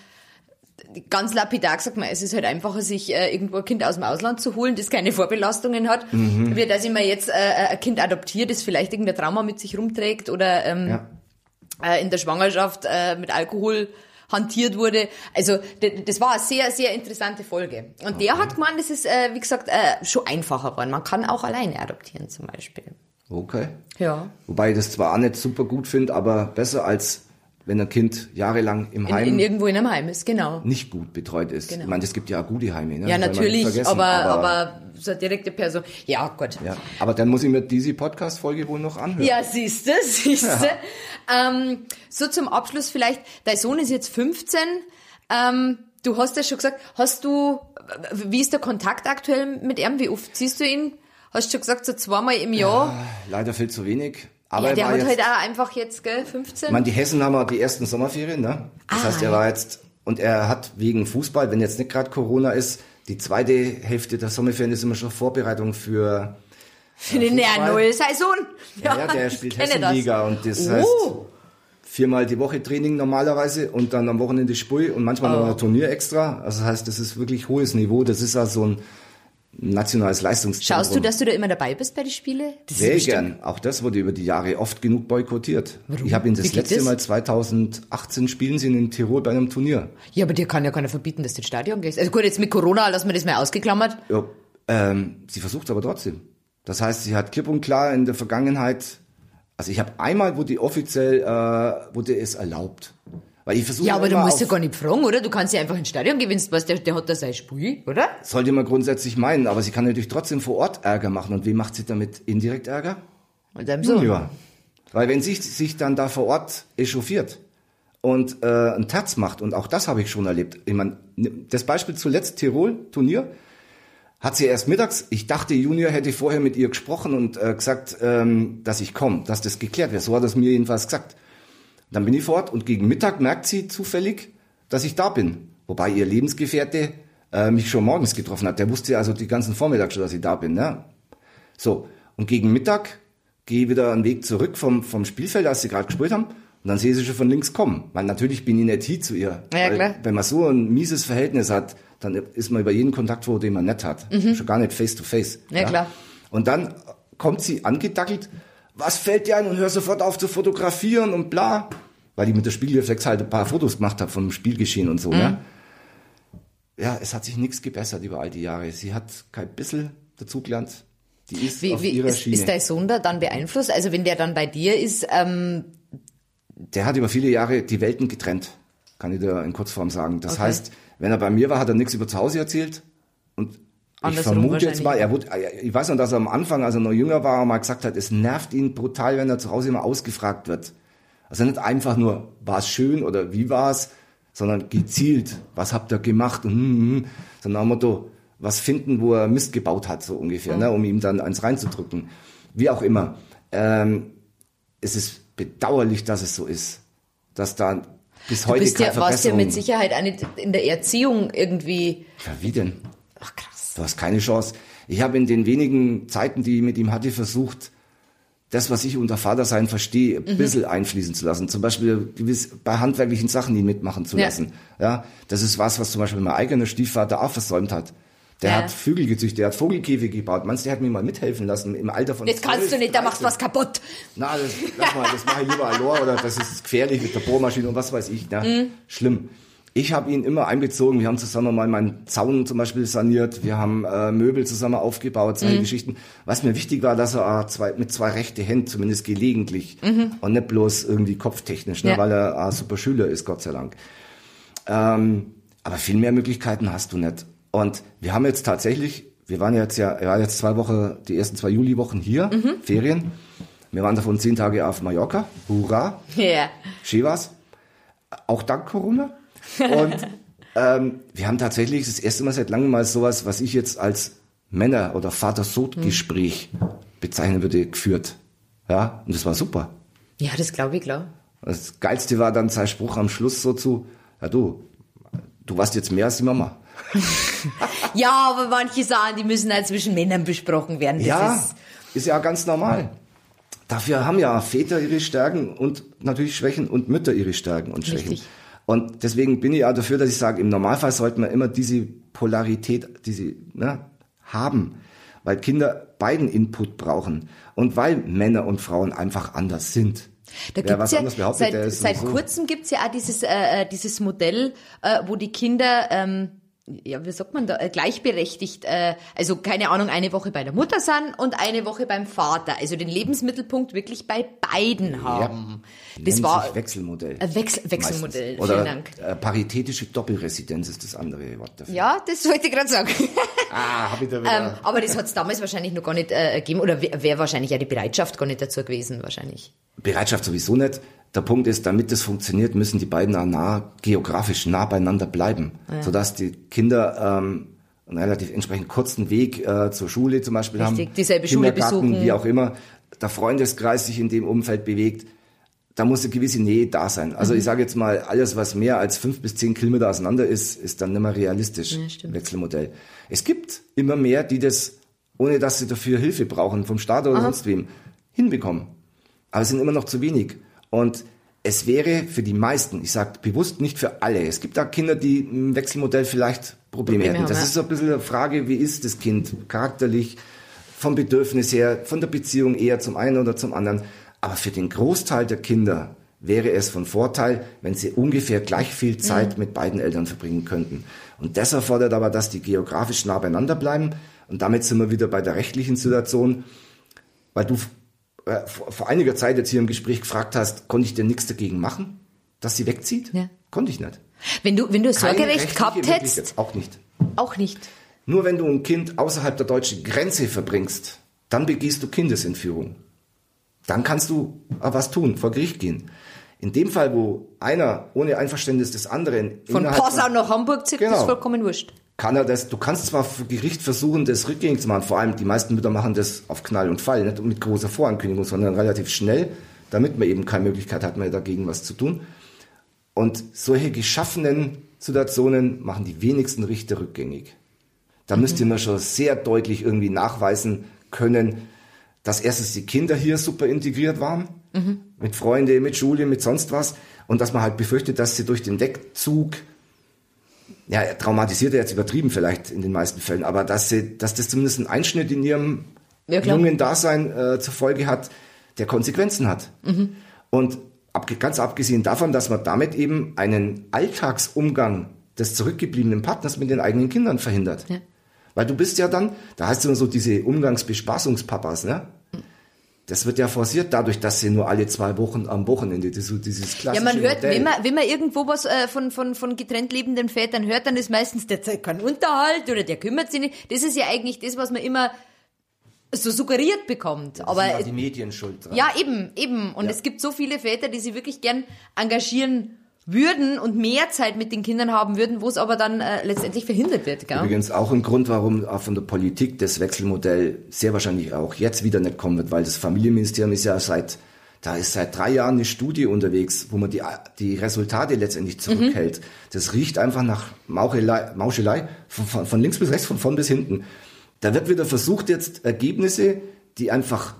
ganz lapidar gesagt es ist halt einfacher, sich äh, irgendwo ein Kind aus dem Ausland zu holen, das keine Vorbelastungen hat, mhm. wie dass ich mir jetzt äh, ein Kind adoptiert, das vielleicht irgendein Trauma mit sich rumträgt oder ähm, ja. äh, in der Schwangerschaft äh, mit Alkohol hantiert wurde. Also das war eine sehr, sehr interessante Folge. Und okay. der hat gemeint, das ist, äh, wie gesagt, äh, schon einfacher geworden. Man kann auch alleine adoptieren zum Beispiel. Okay. Ja. Wobei ich das zwar auch nicht super gut finde, aber besser als wenn ein Kind jahrelang im Heim. In, in irgendwo in einem Heim ist, genau. Nicht gut betreut ist. Genau. Ich meine, es gibt ja auch gute Heime. Ne? Ja, natürlich, aber, aber, aber so eine direkte Person. Ja, Gott. Ja, aber dann muss ich mir diese Podcast-Folge wohl noch anhören. Ja, siehste, siehste. Ja. Ähm, so zum Abschluss vielleicht, dein Sohn ist jetzt 15. Ähm, du hast ja schon gesagt, hast du, wie ist der Kontakt aktuell mit ihm? Wie oft siehst du ihn? Hast du schon gesagt, so zweimal im Jahr? Ja, leider viel zu wenig. Aber ja, der er war hat jetzt, halt auch einfach jetzt, gell, 15. ich meine, die Hessen haben ja die ersten Sommerferien, ne? Das Ah, heißt, er war jetzt, und er hat wegen Fußball, wenn jetzt nicht gerade Corona ist, die zweite Hälfte der Sommerferien ist immer schon Vorbereitung für, Für die Fußball. neue Saison. ja, ja der spielt Hessenliga und das Oh. heißt, viermal die Woche Training normalerweise und dann am Wochenende Spui und manchmal Oh. noch ein Turnier extra. Also das heißt, das ist wirklich hohes Niveau. Das ist also so ein nationales Leistungszentrum. Schaust du, dass du da immer dabei bist bei den Spielen? Sehr gern. Auch das wurde über die Jahre oft genug boykottiert. Warum? Ich habe ihn das letzte das? Mal 2018 spielen sie in Tirol bei einem Turnier. Ja, aber dir kann ja keiner verbieten, dass du ins Stadion gehst. Also gut, jetzt mit Corona lassen wir das mal ausgeklammert. Ja, ähm, sie versucht aber trotzdem. Das heißt, sie hat klipp und klar in der Vergangenheit, also ich habe einmal, wurde offiziell, äh, wurde es erlaubt. Weil ich versuche Ja, aber du musst ja gar nicht fragen, oder? Du kannst ja einfach ins Stadion du weißt, der, der hat da sein Spiel, oder? Sollte man grundsätzlich meinen, aber sie kann natürlich trotzdem vor Ort Ärger machen. Und wem macht sie damit indirekt Ärger? Und deinem Sohn. Ja. Weil wenn sie sich dann da vor Ort echauffiert und äh, einen Terz macht, und auch das habe ich schon erlebt. Ich meine, das Beispiel zuletzt, Tirol, Turnier, hat sie erst mittags, ich dachte, Junior hätte vorher mit ihr gesprochen und äh, gesagt, ähm, dass ich komme, dass das geklärt wäre. So hat es mir jedenfalls gesagt. Dann bin ich fort und gegen Mittag merkt sie zufällig, dass ich da bin. Wobei ihr Lebensgefährte äh, mich schon morgens getroffen hat. Der wusste also die ganzen Vormittag schon, dass ich da bin. Ne? So, und gegen Mittag gehe ich wieder einen Weg zurück vom, vom Spielfeld, als sie gerade gespielt haben. Und dann sehe ich sie schon von links kommen. Weil natürlich bin ich nicht hin zu ihr. Ja, klar. Wenn man so ein mieses Verhältnis hat, dann ist man über jeden Kontakt froh, den man nicht hat. Schon gar nicht face to face. Mhm. Ja, klar. Und dann kommt sie angedackelt. Was fällt dir ein? Und hör sofort auf zu fotografieren und bla. Weil ich mit der Spiegelreflex halt ein paar Fotos gemacht habe vom Spielgeschehen und so. Mhm. Ja. ja, es hat sich nichts gebessert über all die Jahre. Sie hat kein bisschen dazugelernt. Die ist Wie, auf wie ihrer ist, Schiene. ist dein Sohn da dann beeinflusst? Also wenn der dann bei dir ist, ähm, der hat über viele Jahre die Welten getrennt, kann ich dir in Kurzform sagen. Das Okay. heißt, wenn er bei mir war, hat er nichts über zu Hause erzählt. Und ich vermute jetzt mal, er wurde, ich weiß noch, dass er am Anfang, als er noch jünger war, mal gesagt hat, es nervt ihn brutal, wenn er zu Hause immer ausgefragt wird. Also nicht einfach nur, war es schön oder wie war es, sondern gezielt, was habt ihr gemacht und hm, hm. so nach dem Motto, was finden, wo er Mist gebaut hat, so ungefähr, ne, um ihm dann eins reinzudrücken. Wie auch immer. Ähm, es ist bedauerlich, dass es so ist, dass da bis du heute bist keine ja, warst ja mit Sicherheit nicht in der Erziehung irgendwie, ja, wie denn? Du hast keine Chance. Ich habe in den wenigen Zeiten, die ich mit ihm hatte, versucht, das, was ich unter Vatersein verstehe, ein Mhm. bisschen einfließen zu lassen. Zum Beispiel gewiss bei handwerklichen Sachen ihn mitmachen zu Ja. lassen. Ja, das ist was, was zum Beispiel mein eigener Stiefvater auch versäumt hat. Der Ja. hat Vögel gezüchtet, der hat Vogelkäfige gebaut. Meinst du, der hat mir mal mithelfen lassen im Alter von Jetzt kannst 12, du nicht, da machst du 13. was kaputt. Na, das, lass mal, das mache ich lieber allein oder das ist gefährlich mit der Bohrmaschine und was weiß ich. Ne? Mhm. Schlimm. Ich habe ihn immer einbezogen. Wir haben zusammen mal meinen Zaun zum Beispiel saniert. Wir haben äh, Möbel zusammen aufgebaut, solche Mhm. Geschichten. Was mir wichtig war, dass er äh, zwei, mit zwei rechte Händen, zumindest gelegentlich, und nicht bloß irgendwie kopftechnisch, ne? Mhm. Ja. weil er ein super Schüler ist, Gott sei Dank. Ähm, aber viel mehr Möglichkeiten hast du nicht. Und wir haben jetzt tatsächlich, wir waren jetzt ja, er war jetzt zwei Wochen, die ersten zwei Juliwochen hier, Mhm. Ferien. Wir waren davon zehn Tage auf Mallorca. Hurra, Ja. schön war's. Auch dank Corona. Und ähm, wir haben tatsächlich das erste Mal seit langem mal sowas, was ich jetzt als Männer- oder Vater-Sohn-Gespräch bezeichnen würde, geführt. Ja, und das war super. Ja, das glaube ich, klar. Das Geilste war dann sein Spruch am Schluss so zu, ja du, du warst jetzt mehr als die Mama. Ja, aber manche Sachen, die müssen halt zwischen Männern besprochen werden. Das ja, ist, ist, ja ganz normal. Dafür haben ja Väter ihre Stärken und natürlich Schwächen und Mütter ihre Stärken und Schwächen. Richtig. Und deswegen bin ich ja dafür, dass ich sage, im Normalfall sollten wir immer diese Polarität, diese ne, haben, weil Kinder beiden Input brauchen und weil Männer und Frauen einfach anders sind. Da Wer gibt's ja, seit, seit sowieso- kurzem gibt's ja auch dieses, äh, äh, dieses Modell, äh, wo die Kinder, ähm, ja, wie sagt man da, äh, gleichberechtigt, äh, also keine Ahnung, eine Woche bei der Mutter sind und eine Woche beim Vater. Also den Lebensmittelpunkt wirklich bei beiden haben. Das Nennt war Wechselmodell. ein Wechsel, Wechselmodell. Meistens. Oder Vielen Dank. Äh, paritätische Doppelresidenz ist das andere Wort dafür. Ja, das wollte ich gerade sagen. Ah, hab ich da ähm, wieder. aber das hat's damals wahrscheinlich noch gar nicht äh, gegeben oder wäre wär wahrscheinlich ja die Bereitschaft gar nicht dazu gewesen, wahrscheinlich. Bereitschaft sowieso nicht. Der Punkt ist, damit das funktioniert, müssen die beiden auch nah, geografisch nah beieinander bleiben, sodass die Kinder ähm, einen relativ entsprechend kurzen Weg äh, zur Schule zum Beispiel Richtig, haben, dieselbe Schule besuchen. wie auch immer, der Freundeskreis sich in dem Umfeld bewegt, da muss eine gewisse Nähe da sein. Also Mhm. ich sage jetzt mal, alles, was mehr als fünf bis zehn Kilometer auseinander ist, ist dann nicht mehr realistisch, Ja. Wechselmodell. Es gibt immer mehr, die das, ohne dass sie dafür Hilfe brauchen, vom Staat oder sonst wem, hinbekommen. Aber es sind immer noch zu wenig. Und es wäre für die meisten, ich sage bewusst nicht für alle, es gibt da Kinder, die im Wechselmodell vielleicht Probleme, Probleme hätten. haben, Das ist so ein bisschen eine Frage, wie ist das Kind charakterlich, vom Bedürfnis her, von der Beziehung eher zum einen oder zum anderen. Aber für den Großteil der Kinder wäre es von Vorteil, wenn sie ungefähr gleich viel Zeit mit beiden Eltern verbringen könnten. Und das erfordert aber, dass die geografisch nah beieinander bleiben. Und damit sind wir wieder bei der rechtlichen Situation, weil du äh, vor, vor einiger Zeit jetzt hier im Gespräch gefragt hast, konnte ich denn nichts dagegen machen, dass sie wegzieht? Ja. Konnte ich nicht. Wenn du, wenn du Sorgerecht gehabt hättest, Auch nicht. auch nicht. Nur wenn du ein Kind außerhalb der deutschen Grenze verbringst, dann begehst du Kindesentführung. Dann kannst du aber was tun, vor Gericht gehen. In dem Fall, wo einer ohne Einverständnis des anderen Von Passau nach Hamburg zieht, Genau. ist vollkommen wurscht. Kann er das, du kannst zwar vor Gericht versuchen, das rückgängig zu machen, vor allem die meisten Mütter machen das auf Knall und Fall, nicht mit großer Vorankündigung, sondern relativ schnell, damit man eben keine Möglichkeit hat mehr dagegen was zu tun. Und solche geschaffenen Situationen machen die wenigsten Richter rückgängig. Da müsste man schon sehr deutlich irgendwie nachweisen können, dass erstens die Kinder hier super integriert waren, mit Freunde, mit Schule, mit sonst was, und dass man halt befürchtet, dass sie durch den Wegzug ja, traumatisiert er jetzt übertrieben vielleicht in den meisten Fällen, aber dass sie, dass das zumindest einen Einschnitt in ihrem Ja, jungen Dasein äh, zur Folge hat, der Konsequenzen hat. Mhm. Und ab, ganz abgesehen davon, dass man damit eben einen Alltagsumgang des zurückgebliebenen Partners mit den eigenen Kindern verhindert. Ja. Weil du bist ja dann, da heißt es immer so diese Umgangsbespaßungspapas, ne? Das wird ja forciert dadurch, dass sie nur alle zwei Wochen am Wochenende dieses, dieses Ja, klassische man hört, Modell. wenn man, wenn man irgendwo was äh, von, von, von getrennt lebenden Vätern hört, dann ist meistens der zahlt keinen Unterhalt oder der kümmert sich nicht. Das ist ja eigentlich das, was man immer so suggeriert bekommt. Aber sind ja die Medien schuld dran. ja, eben, eben. Und Ja. es gibt so viele Väter, die sich wirklich gern engagieren würden und mehr Zeit mit den Kindern haben würden, wo es aber dann äh, letztendlich verhindert wird. Gell? Übrigens auch ein Grund, warum auch von der Politik das Wechselmodell sehr wahrscheinlich auch jetzt wieder nicht kommen wird, weil das Familienministerium ist ja seit, da ist seit drei Jahren eine Studie unterwegs, wo man die, die Resultate letztendlich zurückhält. Das riecht einfach nach Mauchelei, Mauschelei von, von, von links bis rechts, von vorn bis hinten. Da wird wieder versucht jetzt Ergebnisse, die einfach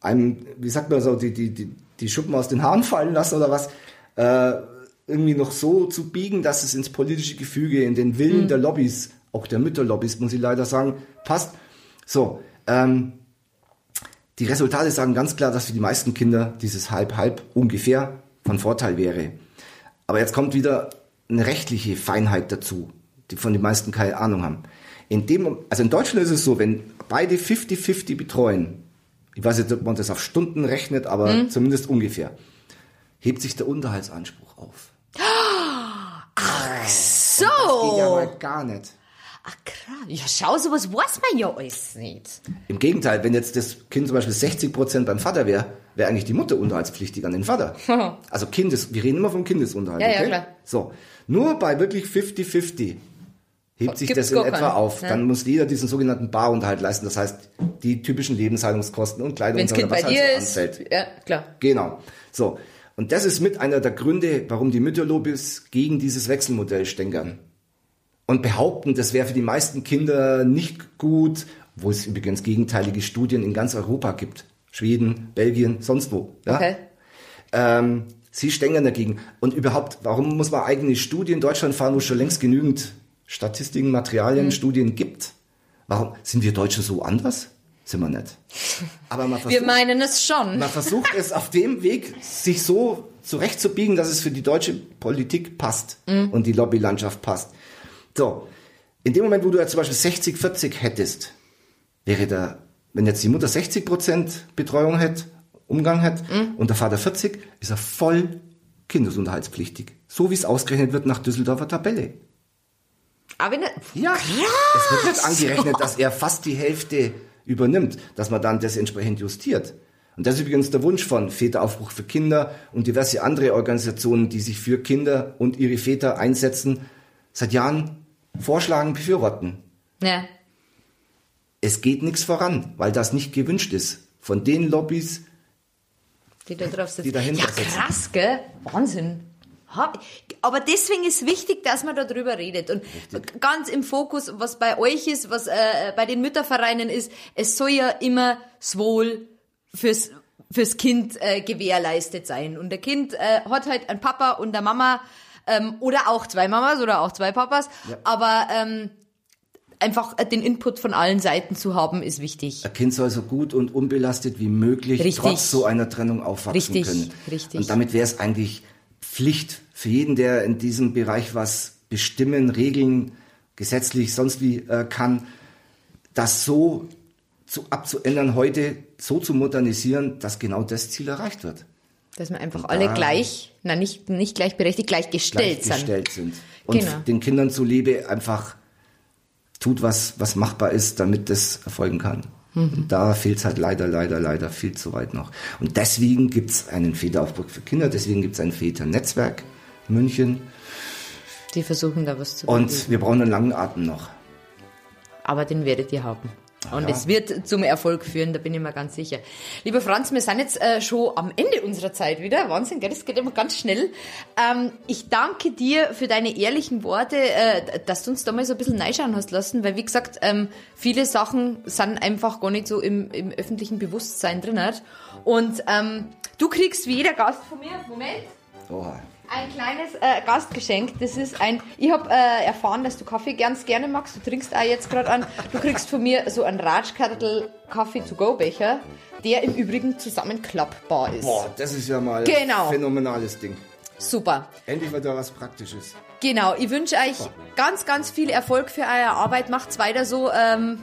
einem, wie sagt man so, die, die, die, die Schuppen aus den Haaren fallen lassen oder was, äh, irgendwie noch so zu biegen, dass es ins politische Gefüge, in den Willen der Lobbys, auch der Mütterlobbys, muss ich leider sagen, passt. So, ähm, die Resultate sagen ganz klar, dass für die meisten Kinder dieses Halb-Halb ungefähr von Vorteil wäre. Aber jetzt kommt wieder eine rechtliche Feinheit dazu, die von den meisten keine Ahnung haben. In dem, also in Deutschland ist es so, wenn beide 50-50 betreuen, ich weiß nicht, ob man das auf Stunden rechnet, aber zumindest ungefähr, hebt sich der Unterhaltsanspruch auf. So! Geht ja mal gar nicht. Ach krass. Ja, schau, sowas weiß man ja alles nicht. Im Gegenteil, wenn jetzt das Kind zum Beispiel 60 Prozent beim Vater wäre, wäre eigentlich die Mutter unterhaltspflichtig an den Vater. also Kindes, wir reden immer vom Kindesunterhalt. Ja, ja, okay? klar. So, nur bei wirklich 50-50 hebt sich Gibt's das in etwa keinen. auf. Ja. Dann muss jeder diesen sogenannten Barunterhalt leisten. Das heißt, die typischen Lebenshaltungskosten und Kleidung Wenn das und Kind was bei halt dir so anfällt. Ja, klar. Genau. So. Und das ist mit einer der Gründe, warum die Mütterlobbys gegen dieses Wechselmodell stänkern. Und behaupten, das wäre für die meisten Kinder nicht gut, wo es übrigens gegenteilige Studien in ganz Europa gibt. Schweden, Belgien, sonst wo. Ja? Okay. Ähm, sie stänkern dagegen. Und überhaupt, warum muss man eigene Studien in Deutschland fahren, wo es schon längst genügend Statistiken, Materialien, Hm. Studien gibt? Warum sind wir Deutsche so anders? Sind wir nicht. Aber man Wir versucht, meinen es schon. man versucht es auf dem Weg, sich so zurechtzubiegen, dass es für die deutsche Politik passt und die Lobbylandschaft passt. So, in dem Moment, wo du ja zum Beispiel 60, 40 hättest, wäre da, wenn jetzt die Mutter 60 Prozent Betreuung hätte, Umgang hat und der Vater 40, ist er voll kindesunterhaltspflichtig. So wie es ausgerechnet wird nach Düsseldorfer Tabelle. Aber er, Ja, es wird nicht angerechnet, dass er fast die Hälfte übernimmt, dass man dann das entsprechend justiert. Und das ist übrigens der Wunsch von Väteraufbruch für Kinder und diverse andere Organisationen, die sich für Kinder und ihre Väter einsetzen, seit Jahren vorschlagen, befürworten. Ja. Es geht nichts voran, weil das nicht gewünscht ist. Von den Lobbys, Die da drauf sitzen. Die dahinter ja, sitzen. krass, gell? Wahnsinn. Aber deswegen ist wichtig, dass man darüber redet. Und ganz im Fokus, was bei euch ist, was äh, bei den Müttervereinen ist, es soll ja immer das Wohl fürs, fürs Kind äh, gewährleistet sein. Und der Kind äh, hat halt einen Papa und eine Mama ähm, oder auch zwei Mamas oder auch zwei Papas. Ja. Aber ähm, einfach äh, den Input von allen Seiten zu haben, ist wichtig. ein Kind soll so gut und unbelastet wie möglich Richtig. trotz so einer Trennung aufwachsen Richtig, können. richtig. Und damit wäre es eigentlich Pflicht für jeden, der in diesem Bereich was bestimmen, regeln, gesetzlich, sonst wie äh, kann, das so zu, abzuändern, heute so zu modernisieren, dass genau das Ziel erreicht wird. Dass wir einfach alle gleich, na nicht, nicht gleichberechtigt, gleichgestellt sind. gleichgestellt sind. Und Genau. den Kindern zuliebe einfach tut, was, was machbar ist, damit das erfolgen kann. Mhm. Und da fehlt es halt leider, leider, leider viel zu weit noch. Und deswegen gibt es einen Väteraufbruch für Kinder, deswegen gibt es ein Väternetzwerk München. Die versuchen da was zu bewegen. Und wir brauchen einen langen Atem noch. Aber den werdet ihr haben. Und ja. es wird zum Erfolg führen, da bin ich mir ganz sicher. Lieber Franz, wir sind jetzt äh, schon am Ende unserer Zeit wieder. Wahnsinn, gell? Das geht immer ganz schnell. Ähm, ich danke dir für deine ehrlichen Worte, äh, dass du uns da mal so ein bisschen reinschauen hast lassen, weil wie gesagt, ähm, viele Sachen sind einfach gar nicht so im, im öffentlichen Bewusstsein drin. Und ähm, du kriegst wie jeder Gast von mir, Moment, Oha. Ein kleines äh, Gastgeschenk. Das ist ein. Ich habe äh, erfahren, dass du Kaffee ganz gerne magst. Du trinkst auch jetzt gerade an. Du kriegst von mir so einen Ratschkattel Kaffee to go Becher, der im Übrigen zusammenklappbar ist. Boah, das ist ja mal Genau. ein phänomenales Ding. Super. Endlich wieder was Praktisches. Genau. Ich wünsche euch ganz, ganz viel Erfolg für eure Arbeit. Macht's weiter so. Ähm,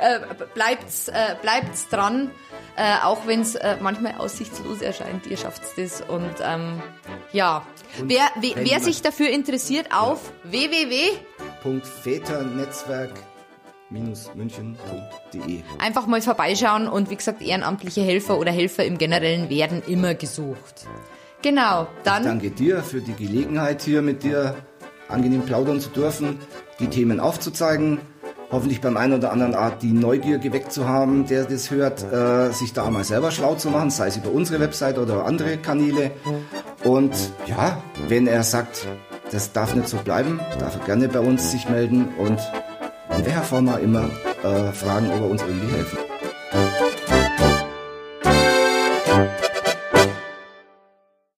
äh, bleibt's, äh, bleibt's dran. Äh, auch wenn es äh, manchmal aussichtslos erscheint, ihr schafft's das. Und ähm, ja, wer, wer, wenn wer sich dafür interessiert, auf www. Punkt Väternetzwerk-münchen.de einfach mal vorbeischauen und wie gesagt, ehrenamtliche Helfer oder Helfer im Generellen werden immer gesucht. Genau, dann Danke dir für die Gelegenheit, hier mit dir angenehm plaudern zu dürfen, die Themen aufzuzeigen, hoffentlich beim einen oder anderen Art die Neugier geweckt zu haben, der das hört, äh, sich da mal selber schlau zu machen, sei es über unsere Website oder andere Kanäle. Und ja, wenn er sagt, das darf nicht so bleiben, darf er gerne bei uns sich melden und in welcher Form auch immer äh, fragen, ob er uns irgendwie helfen.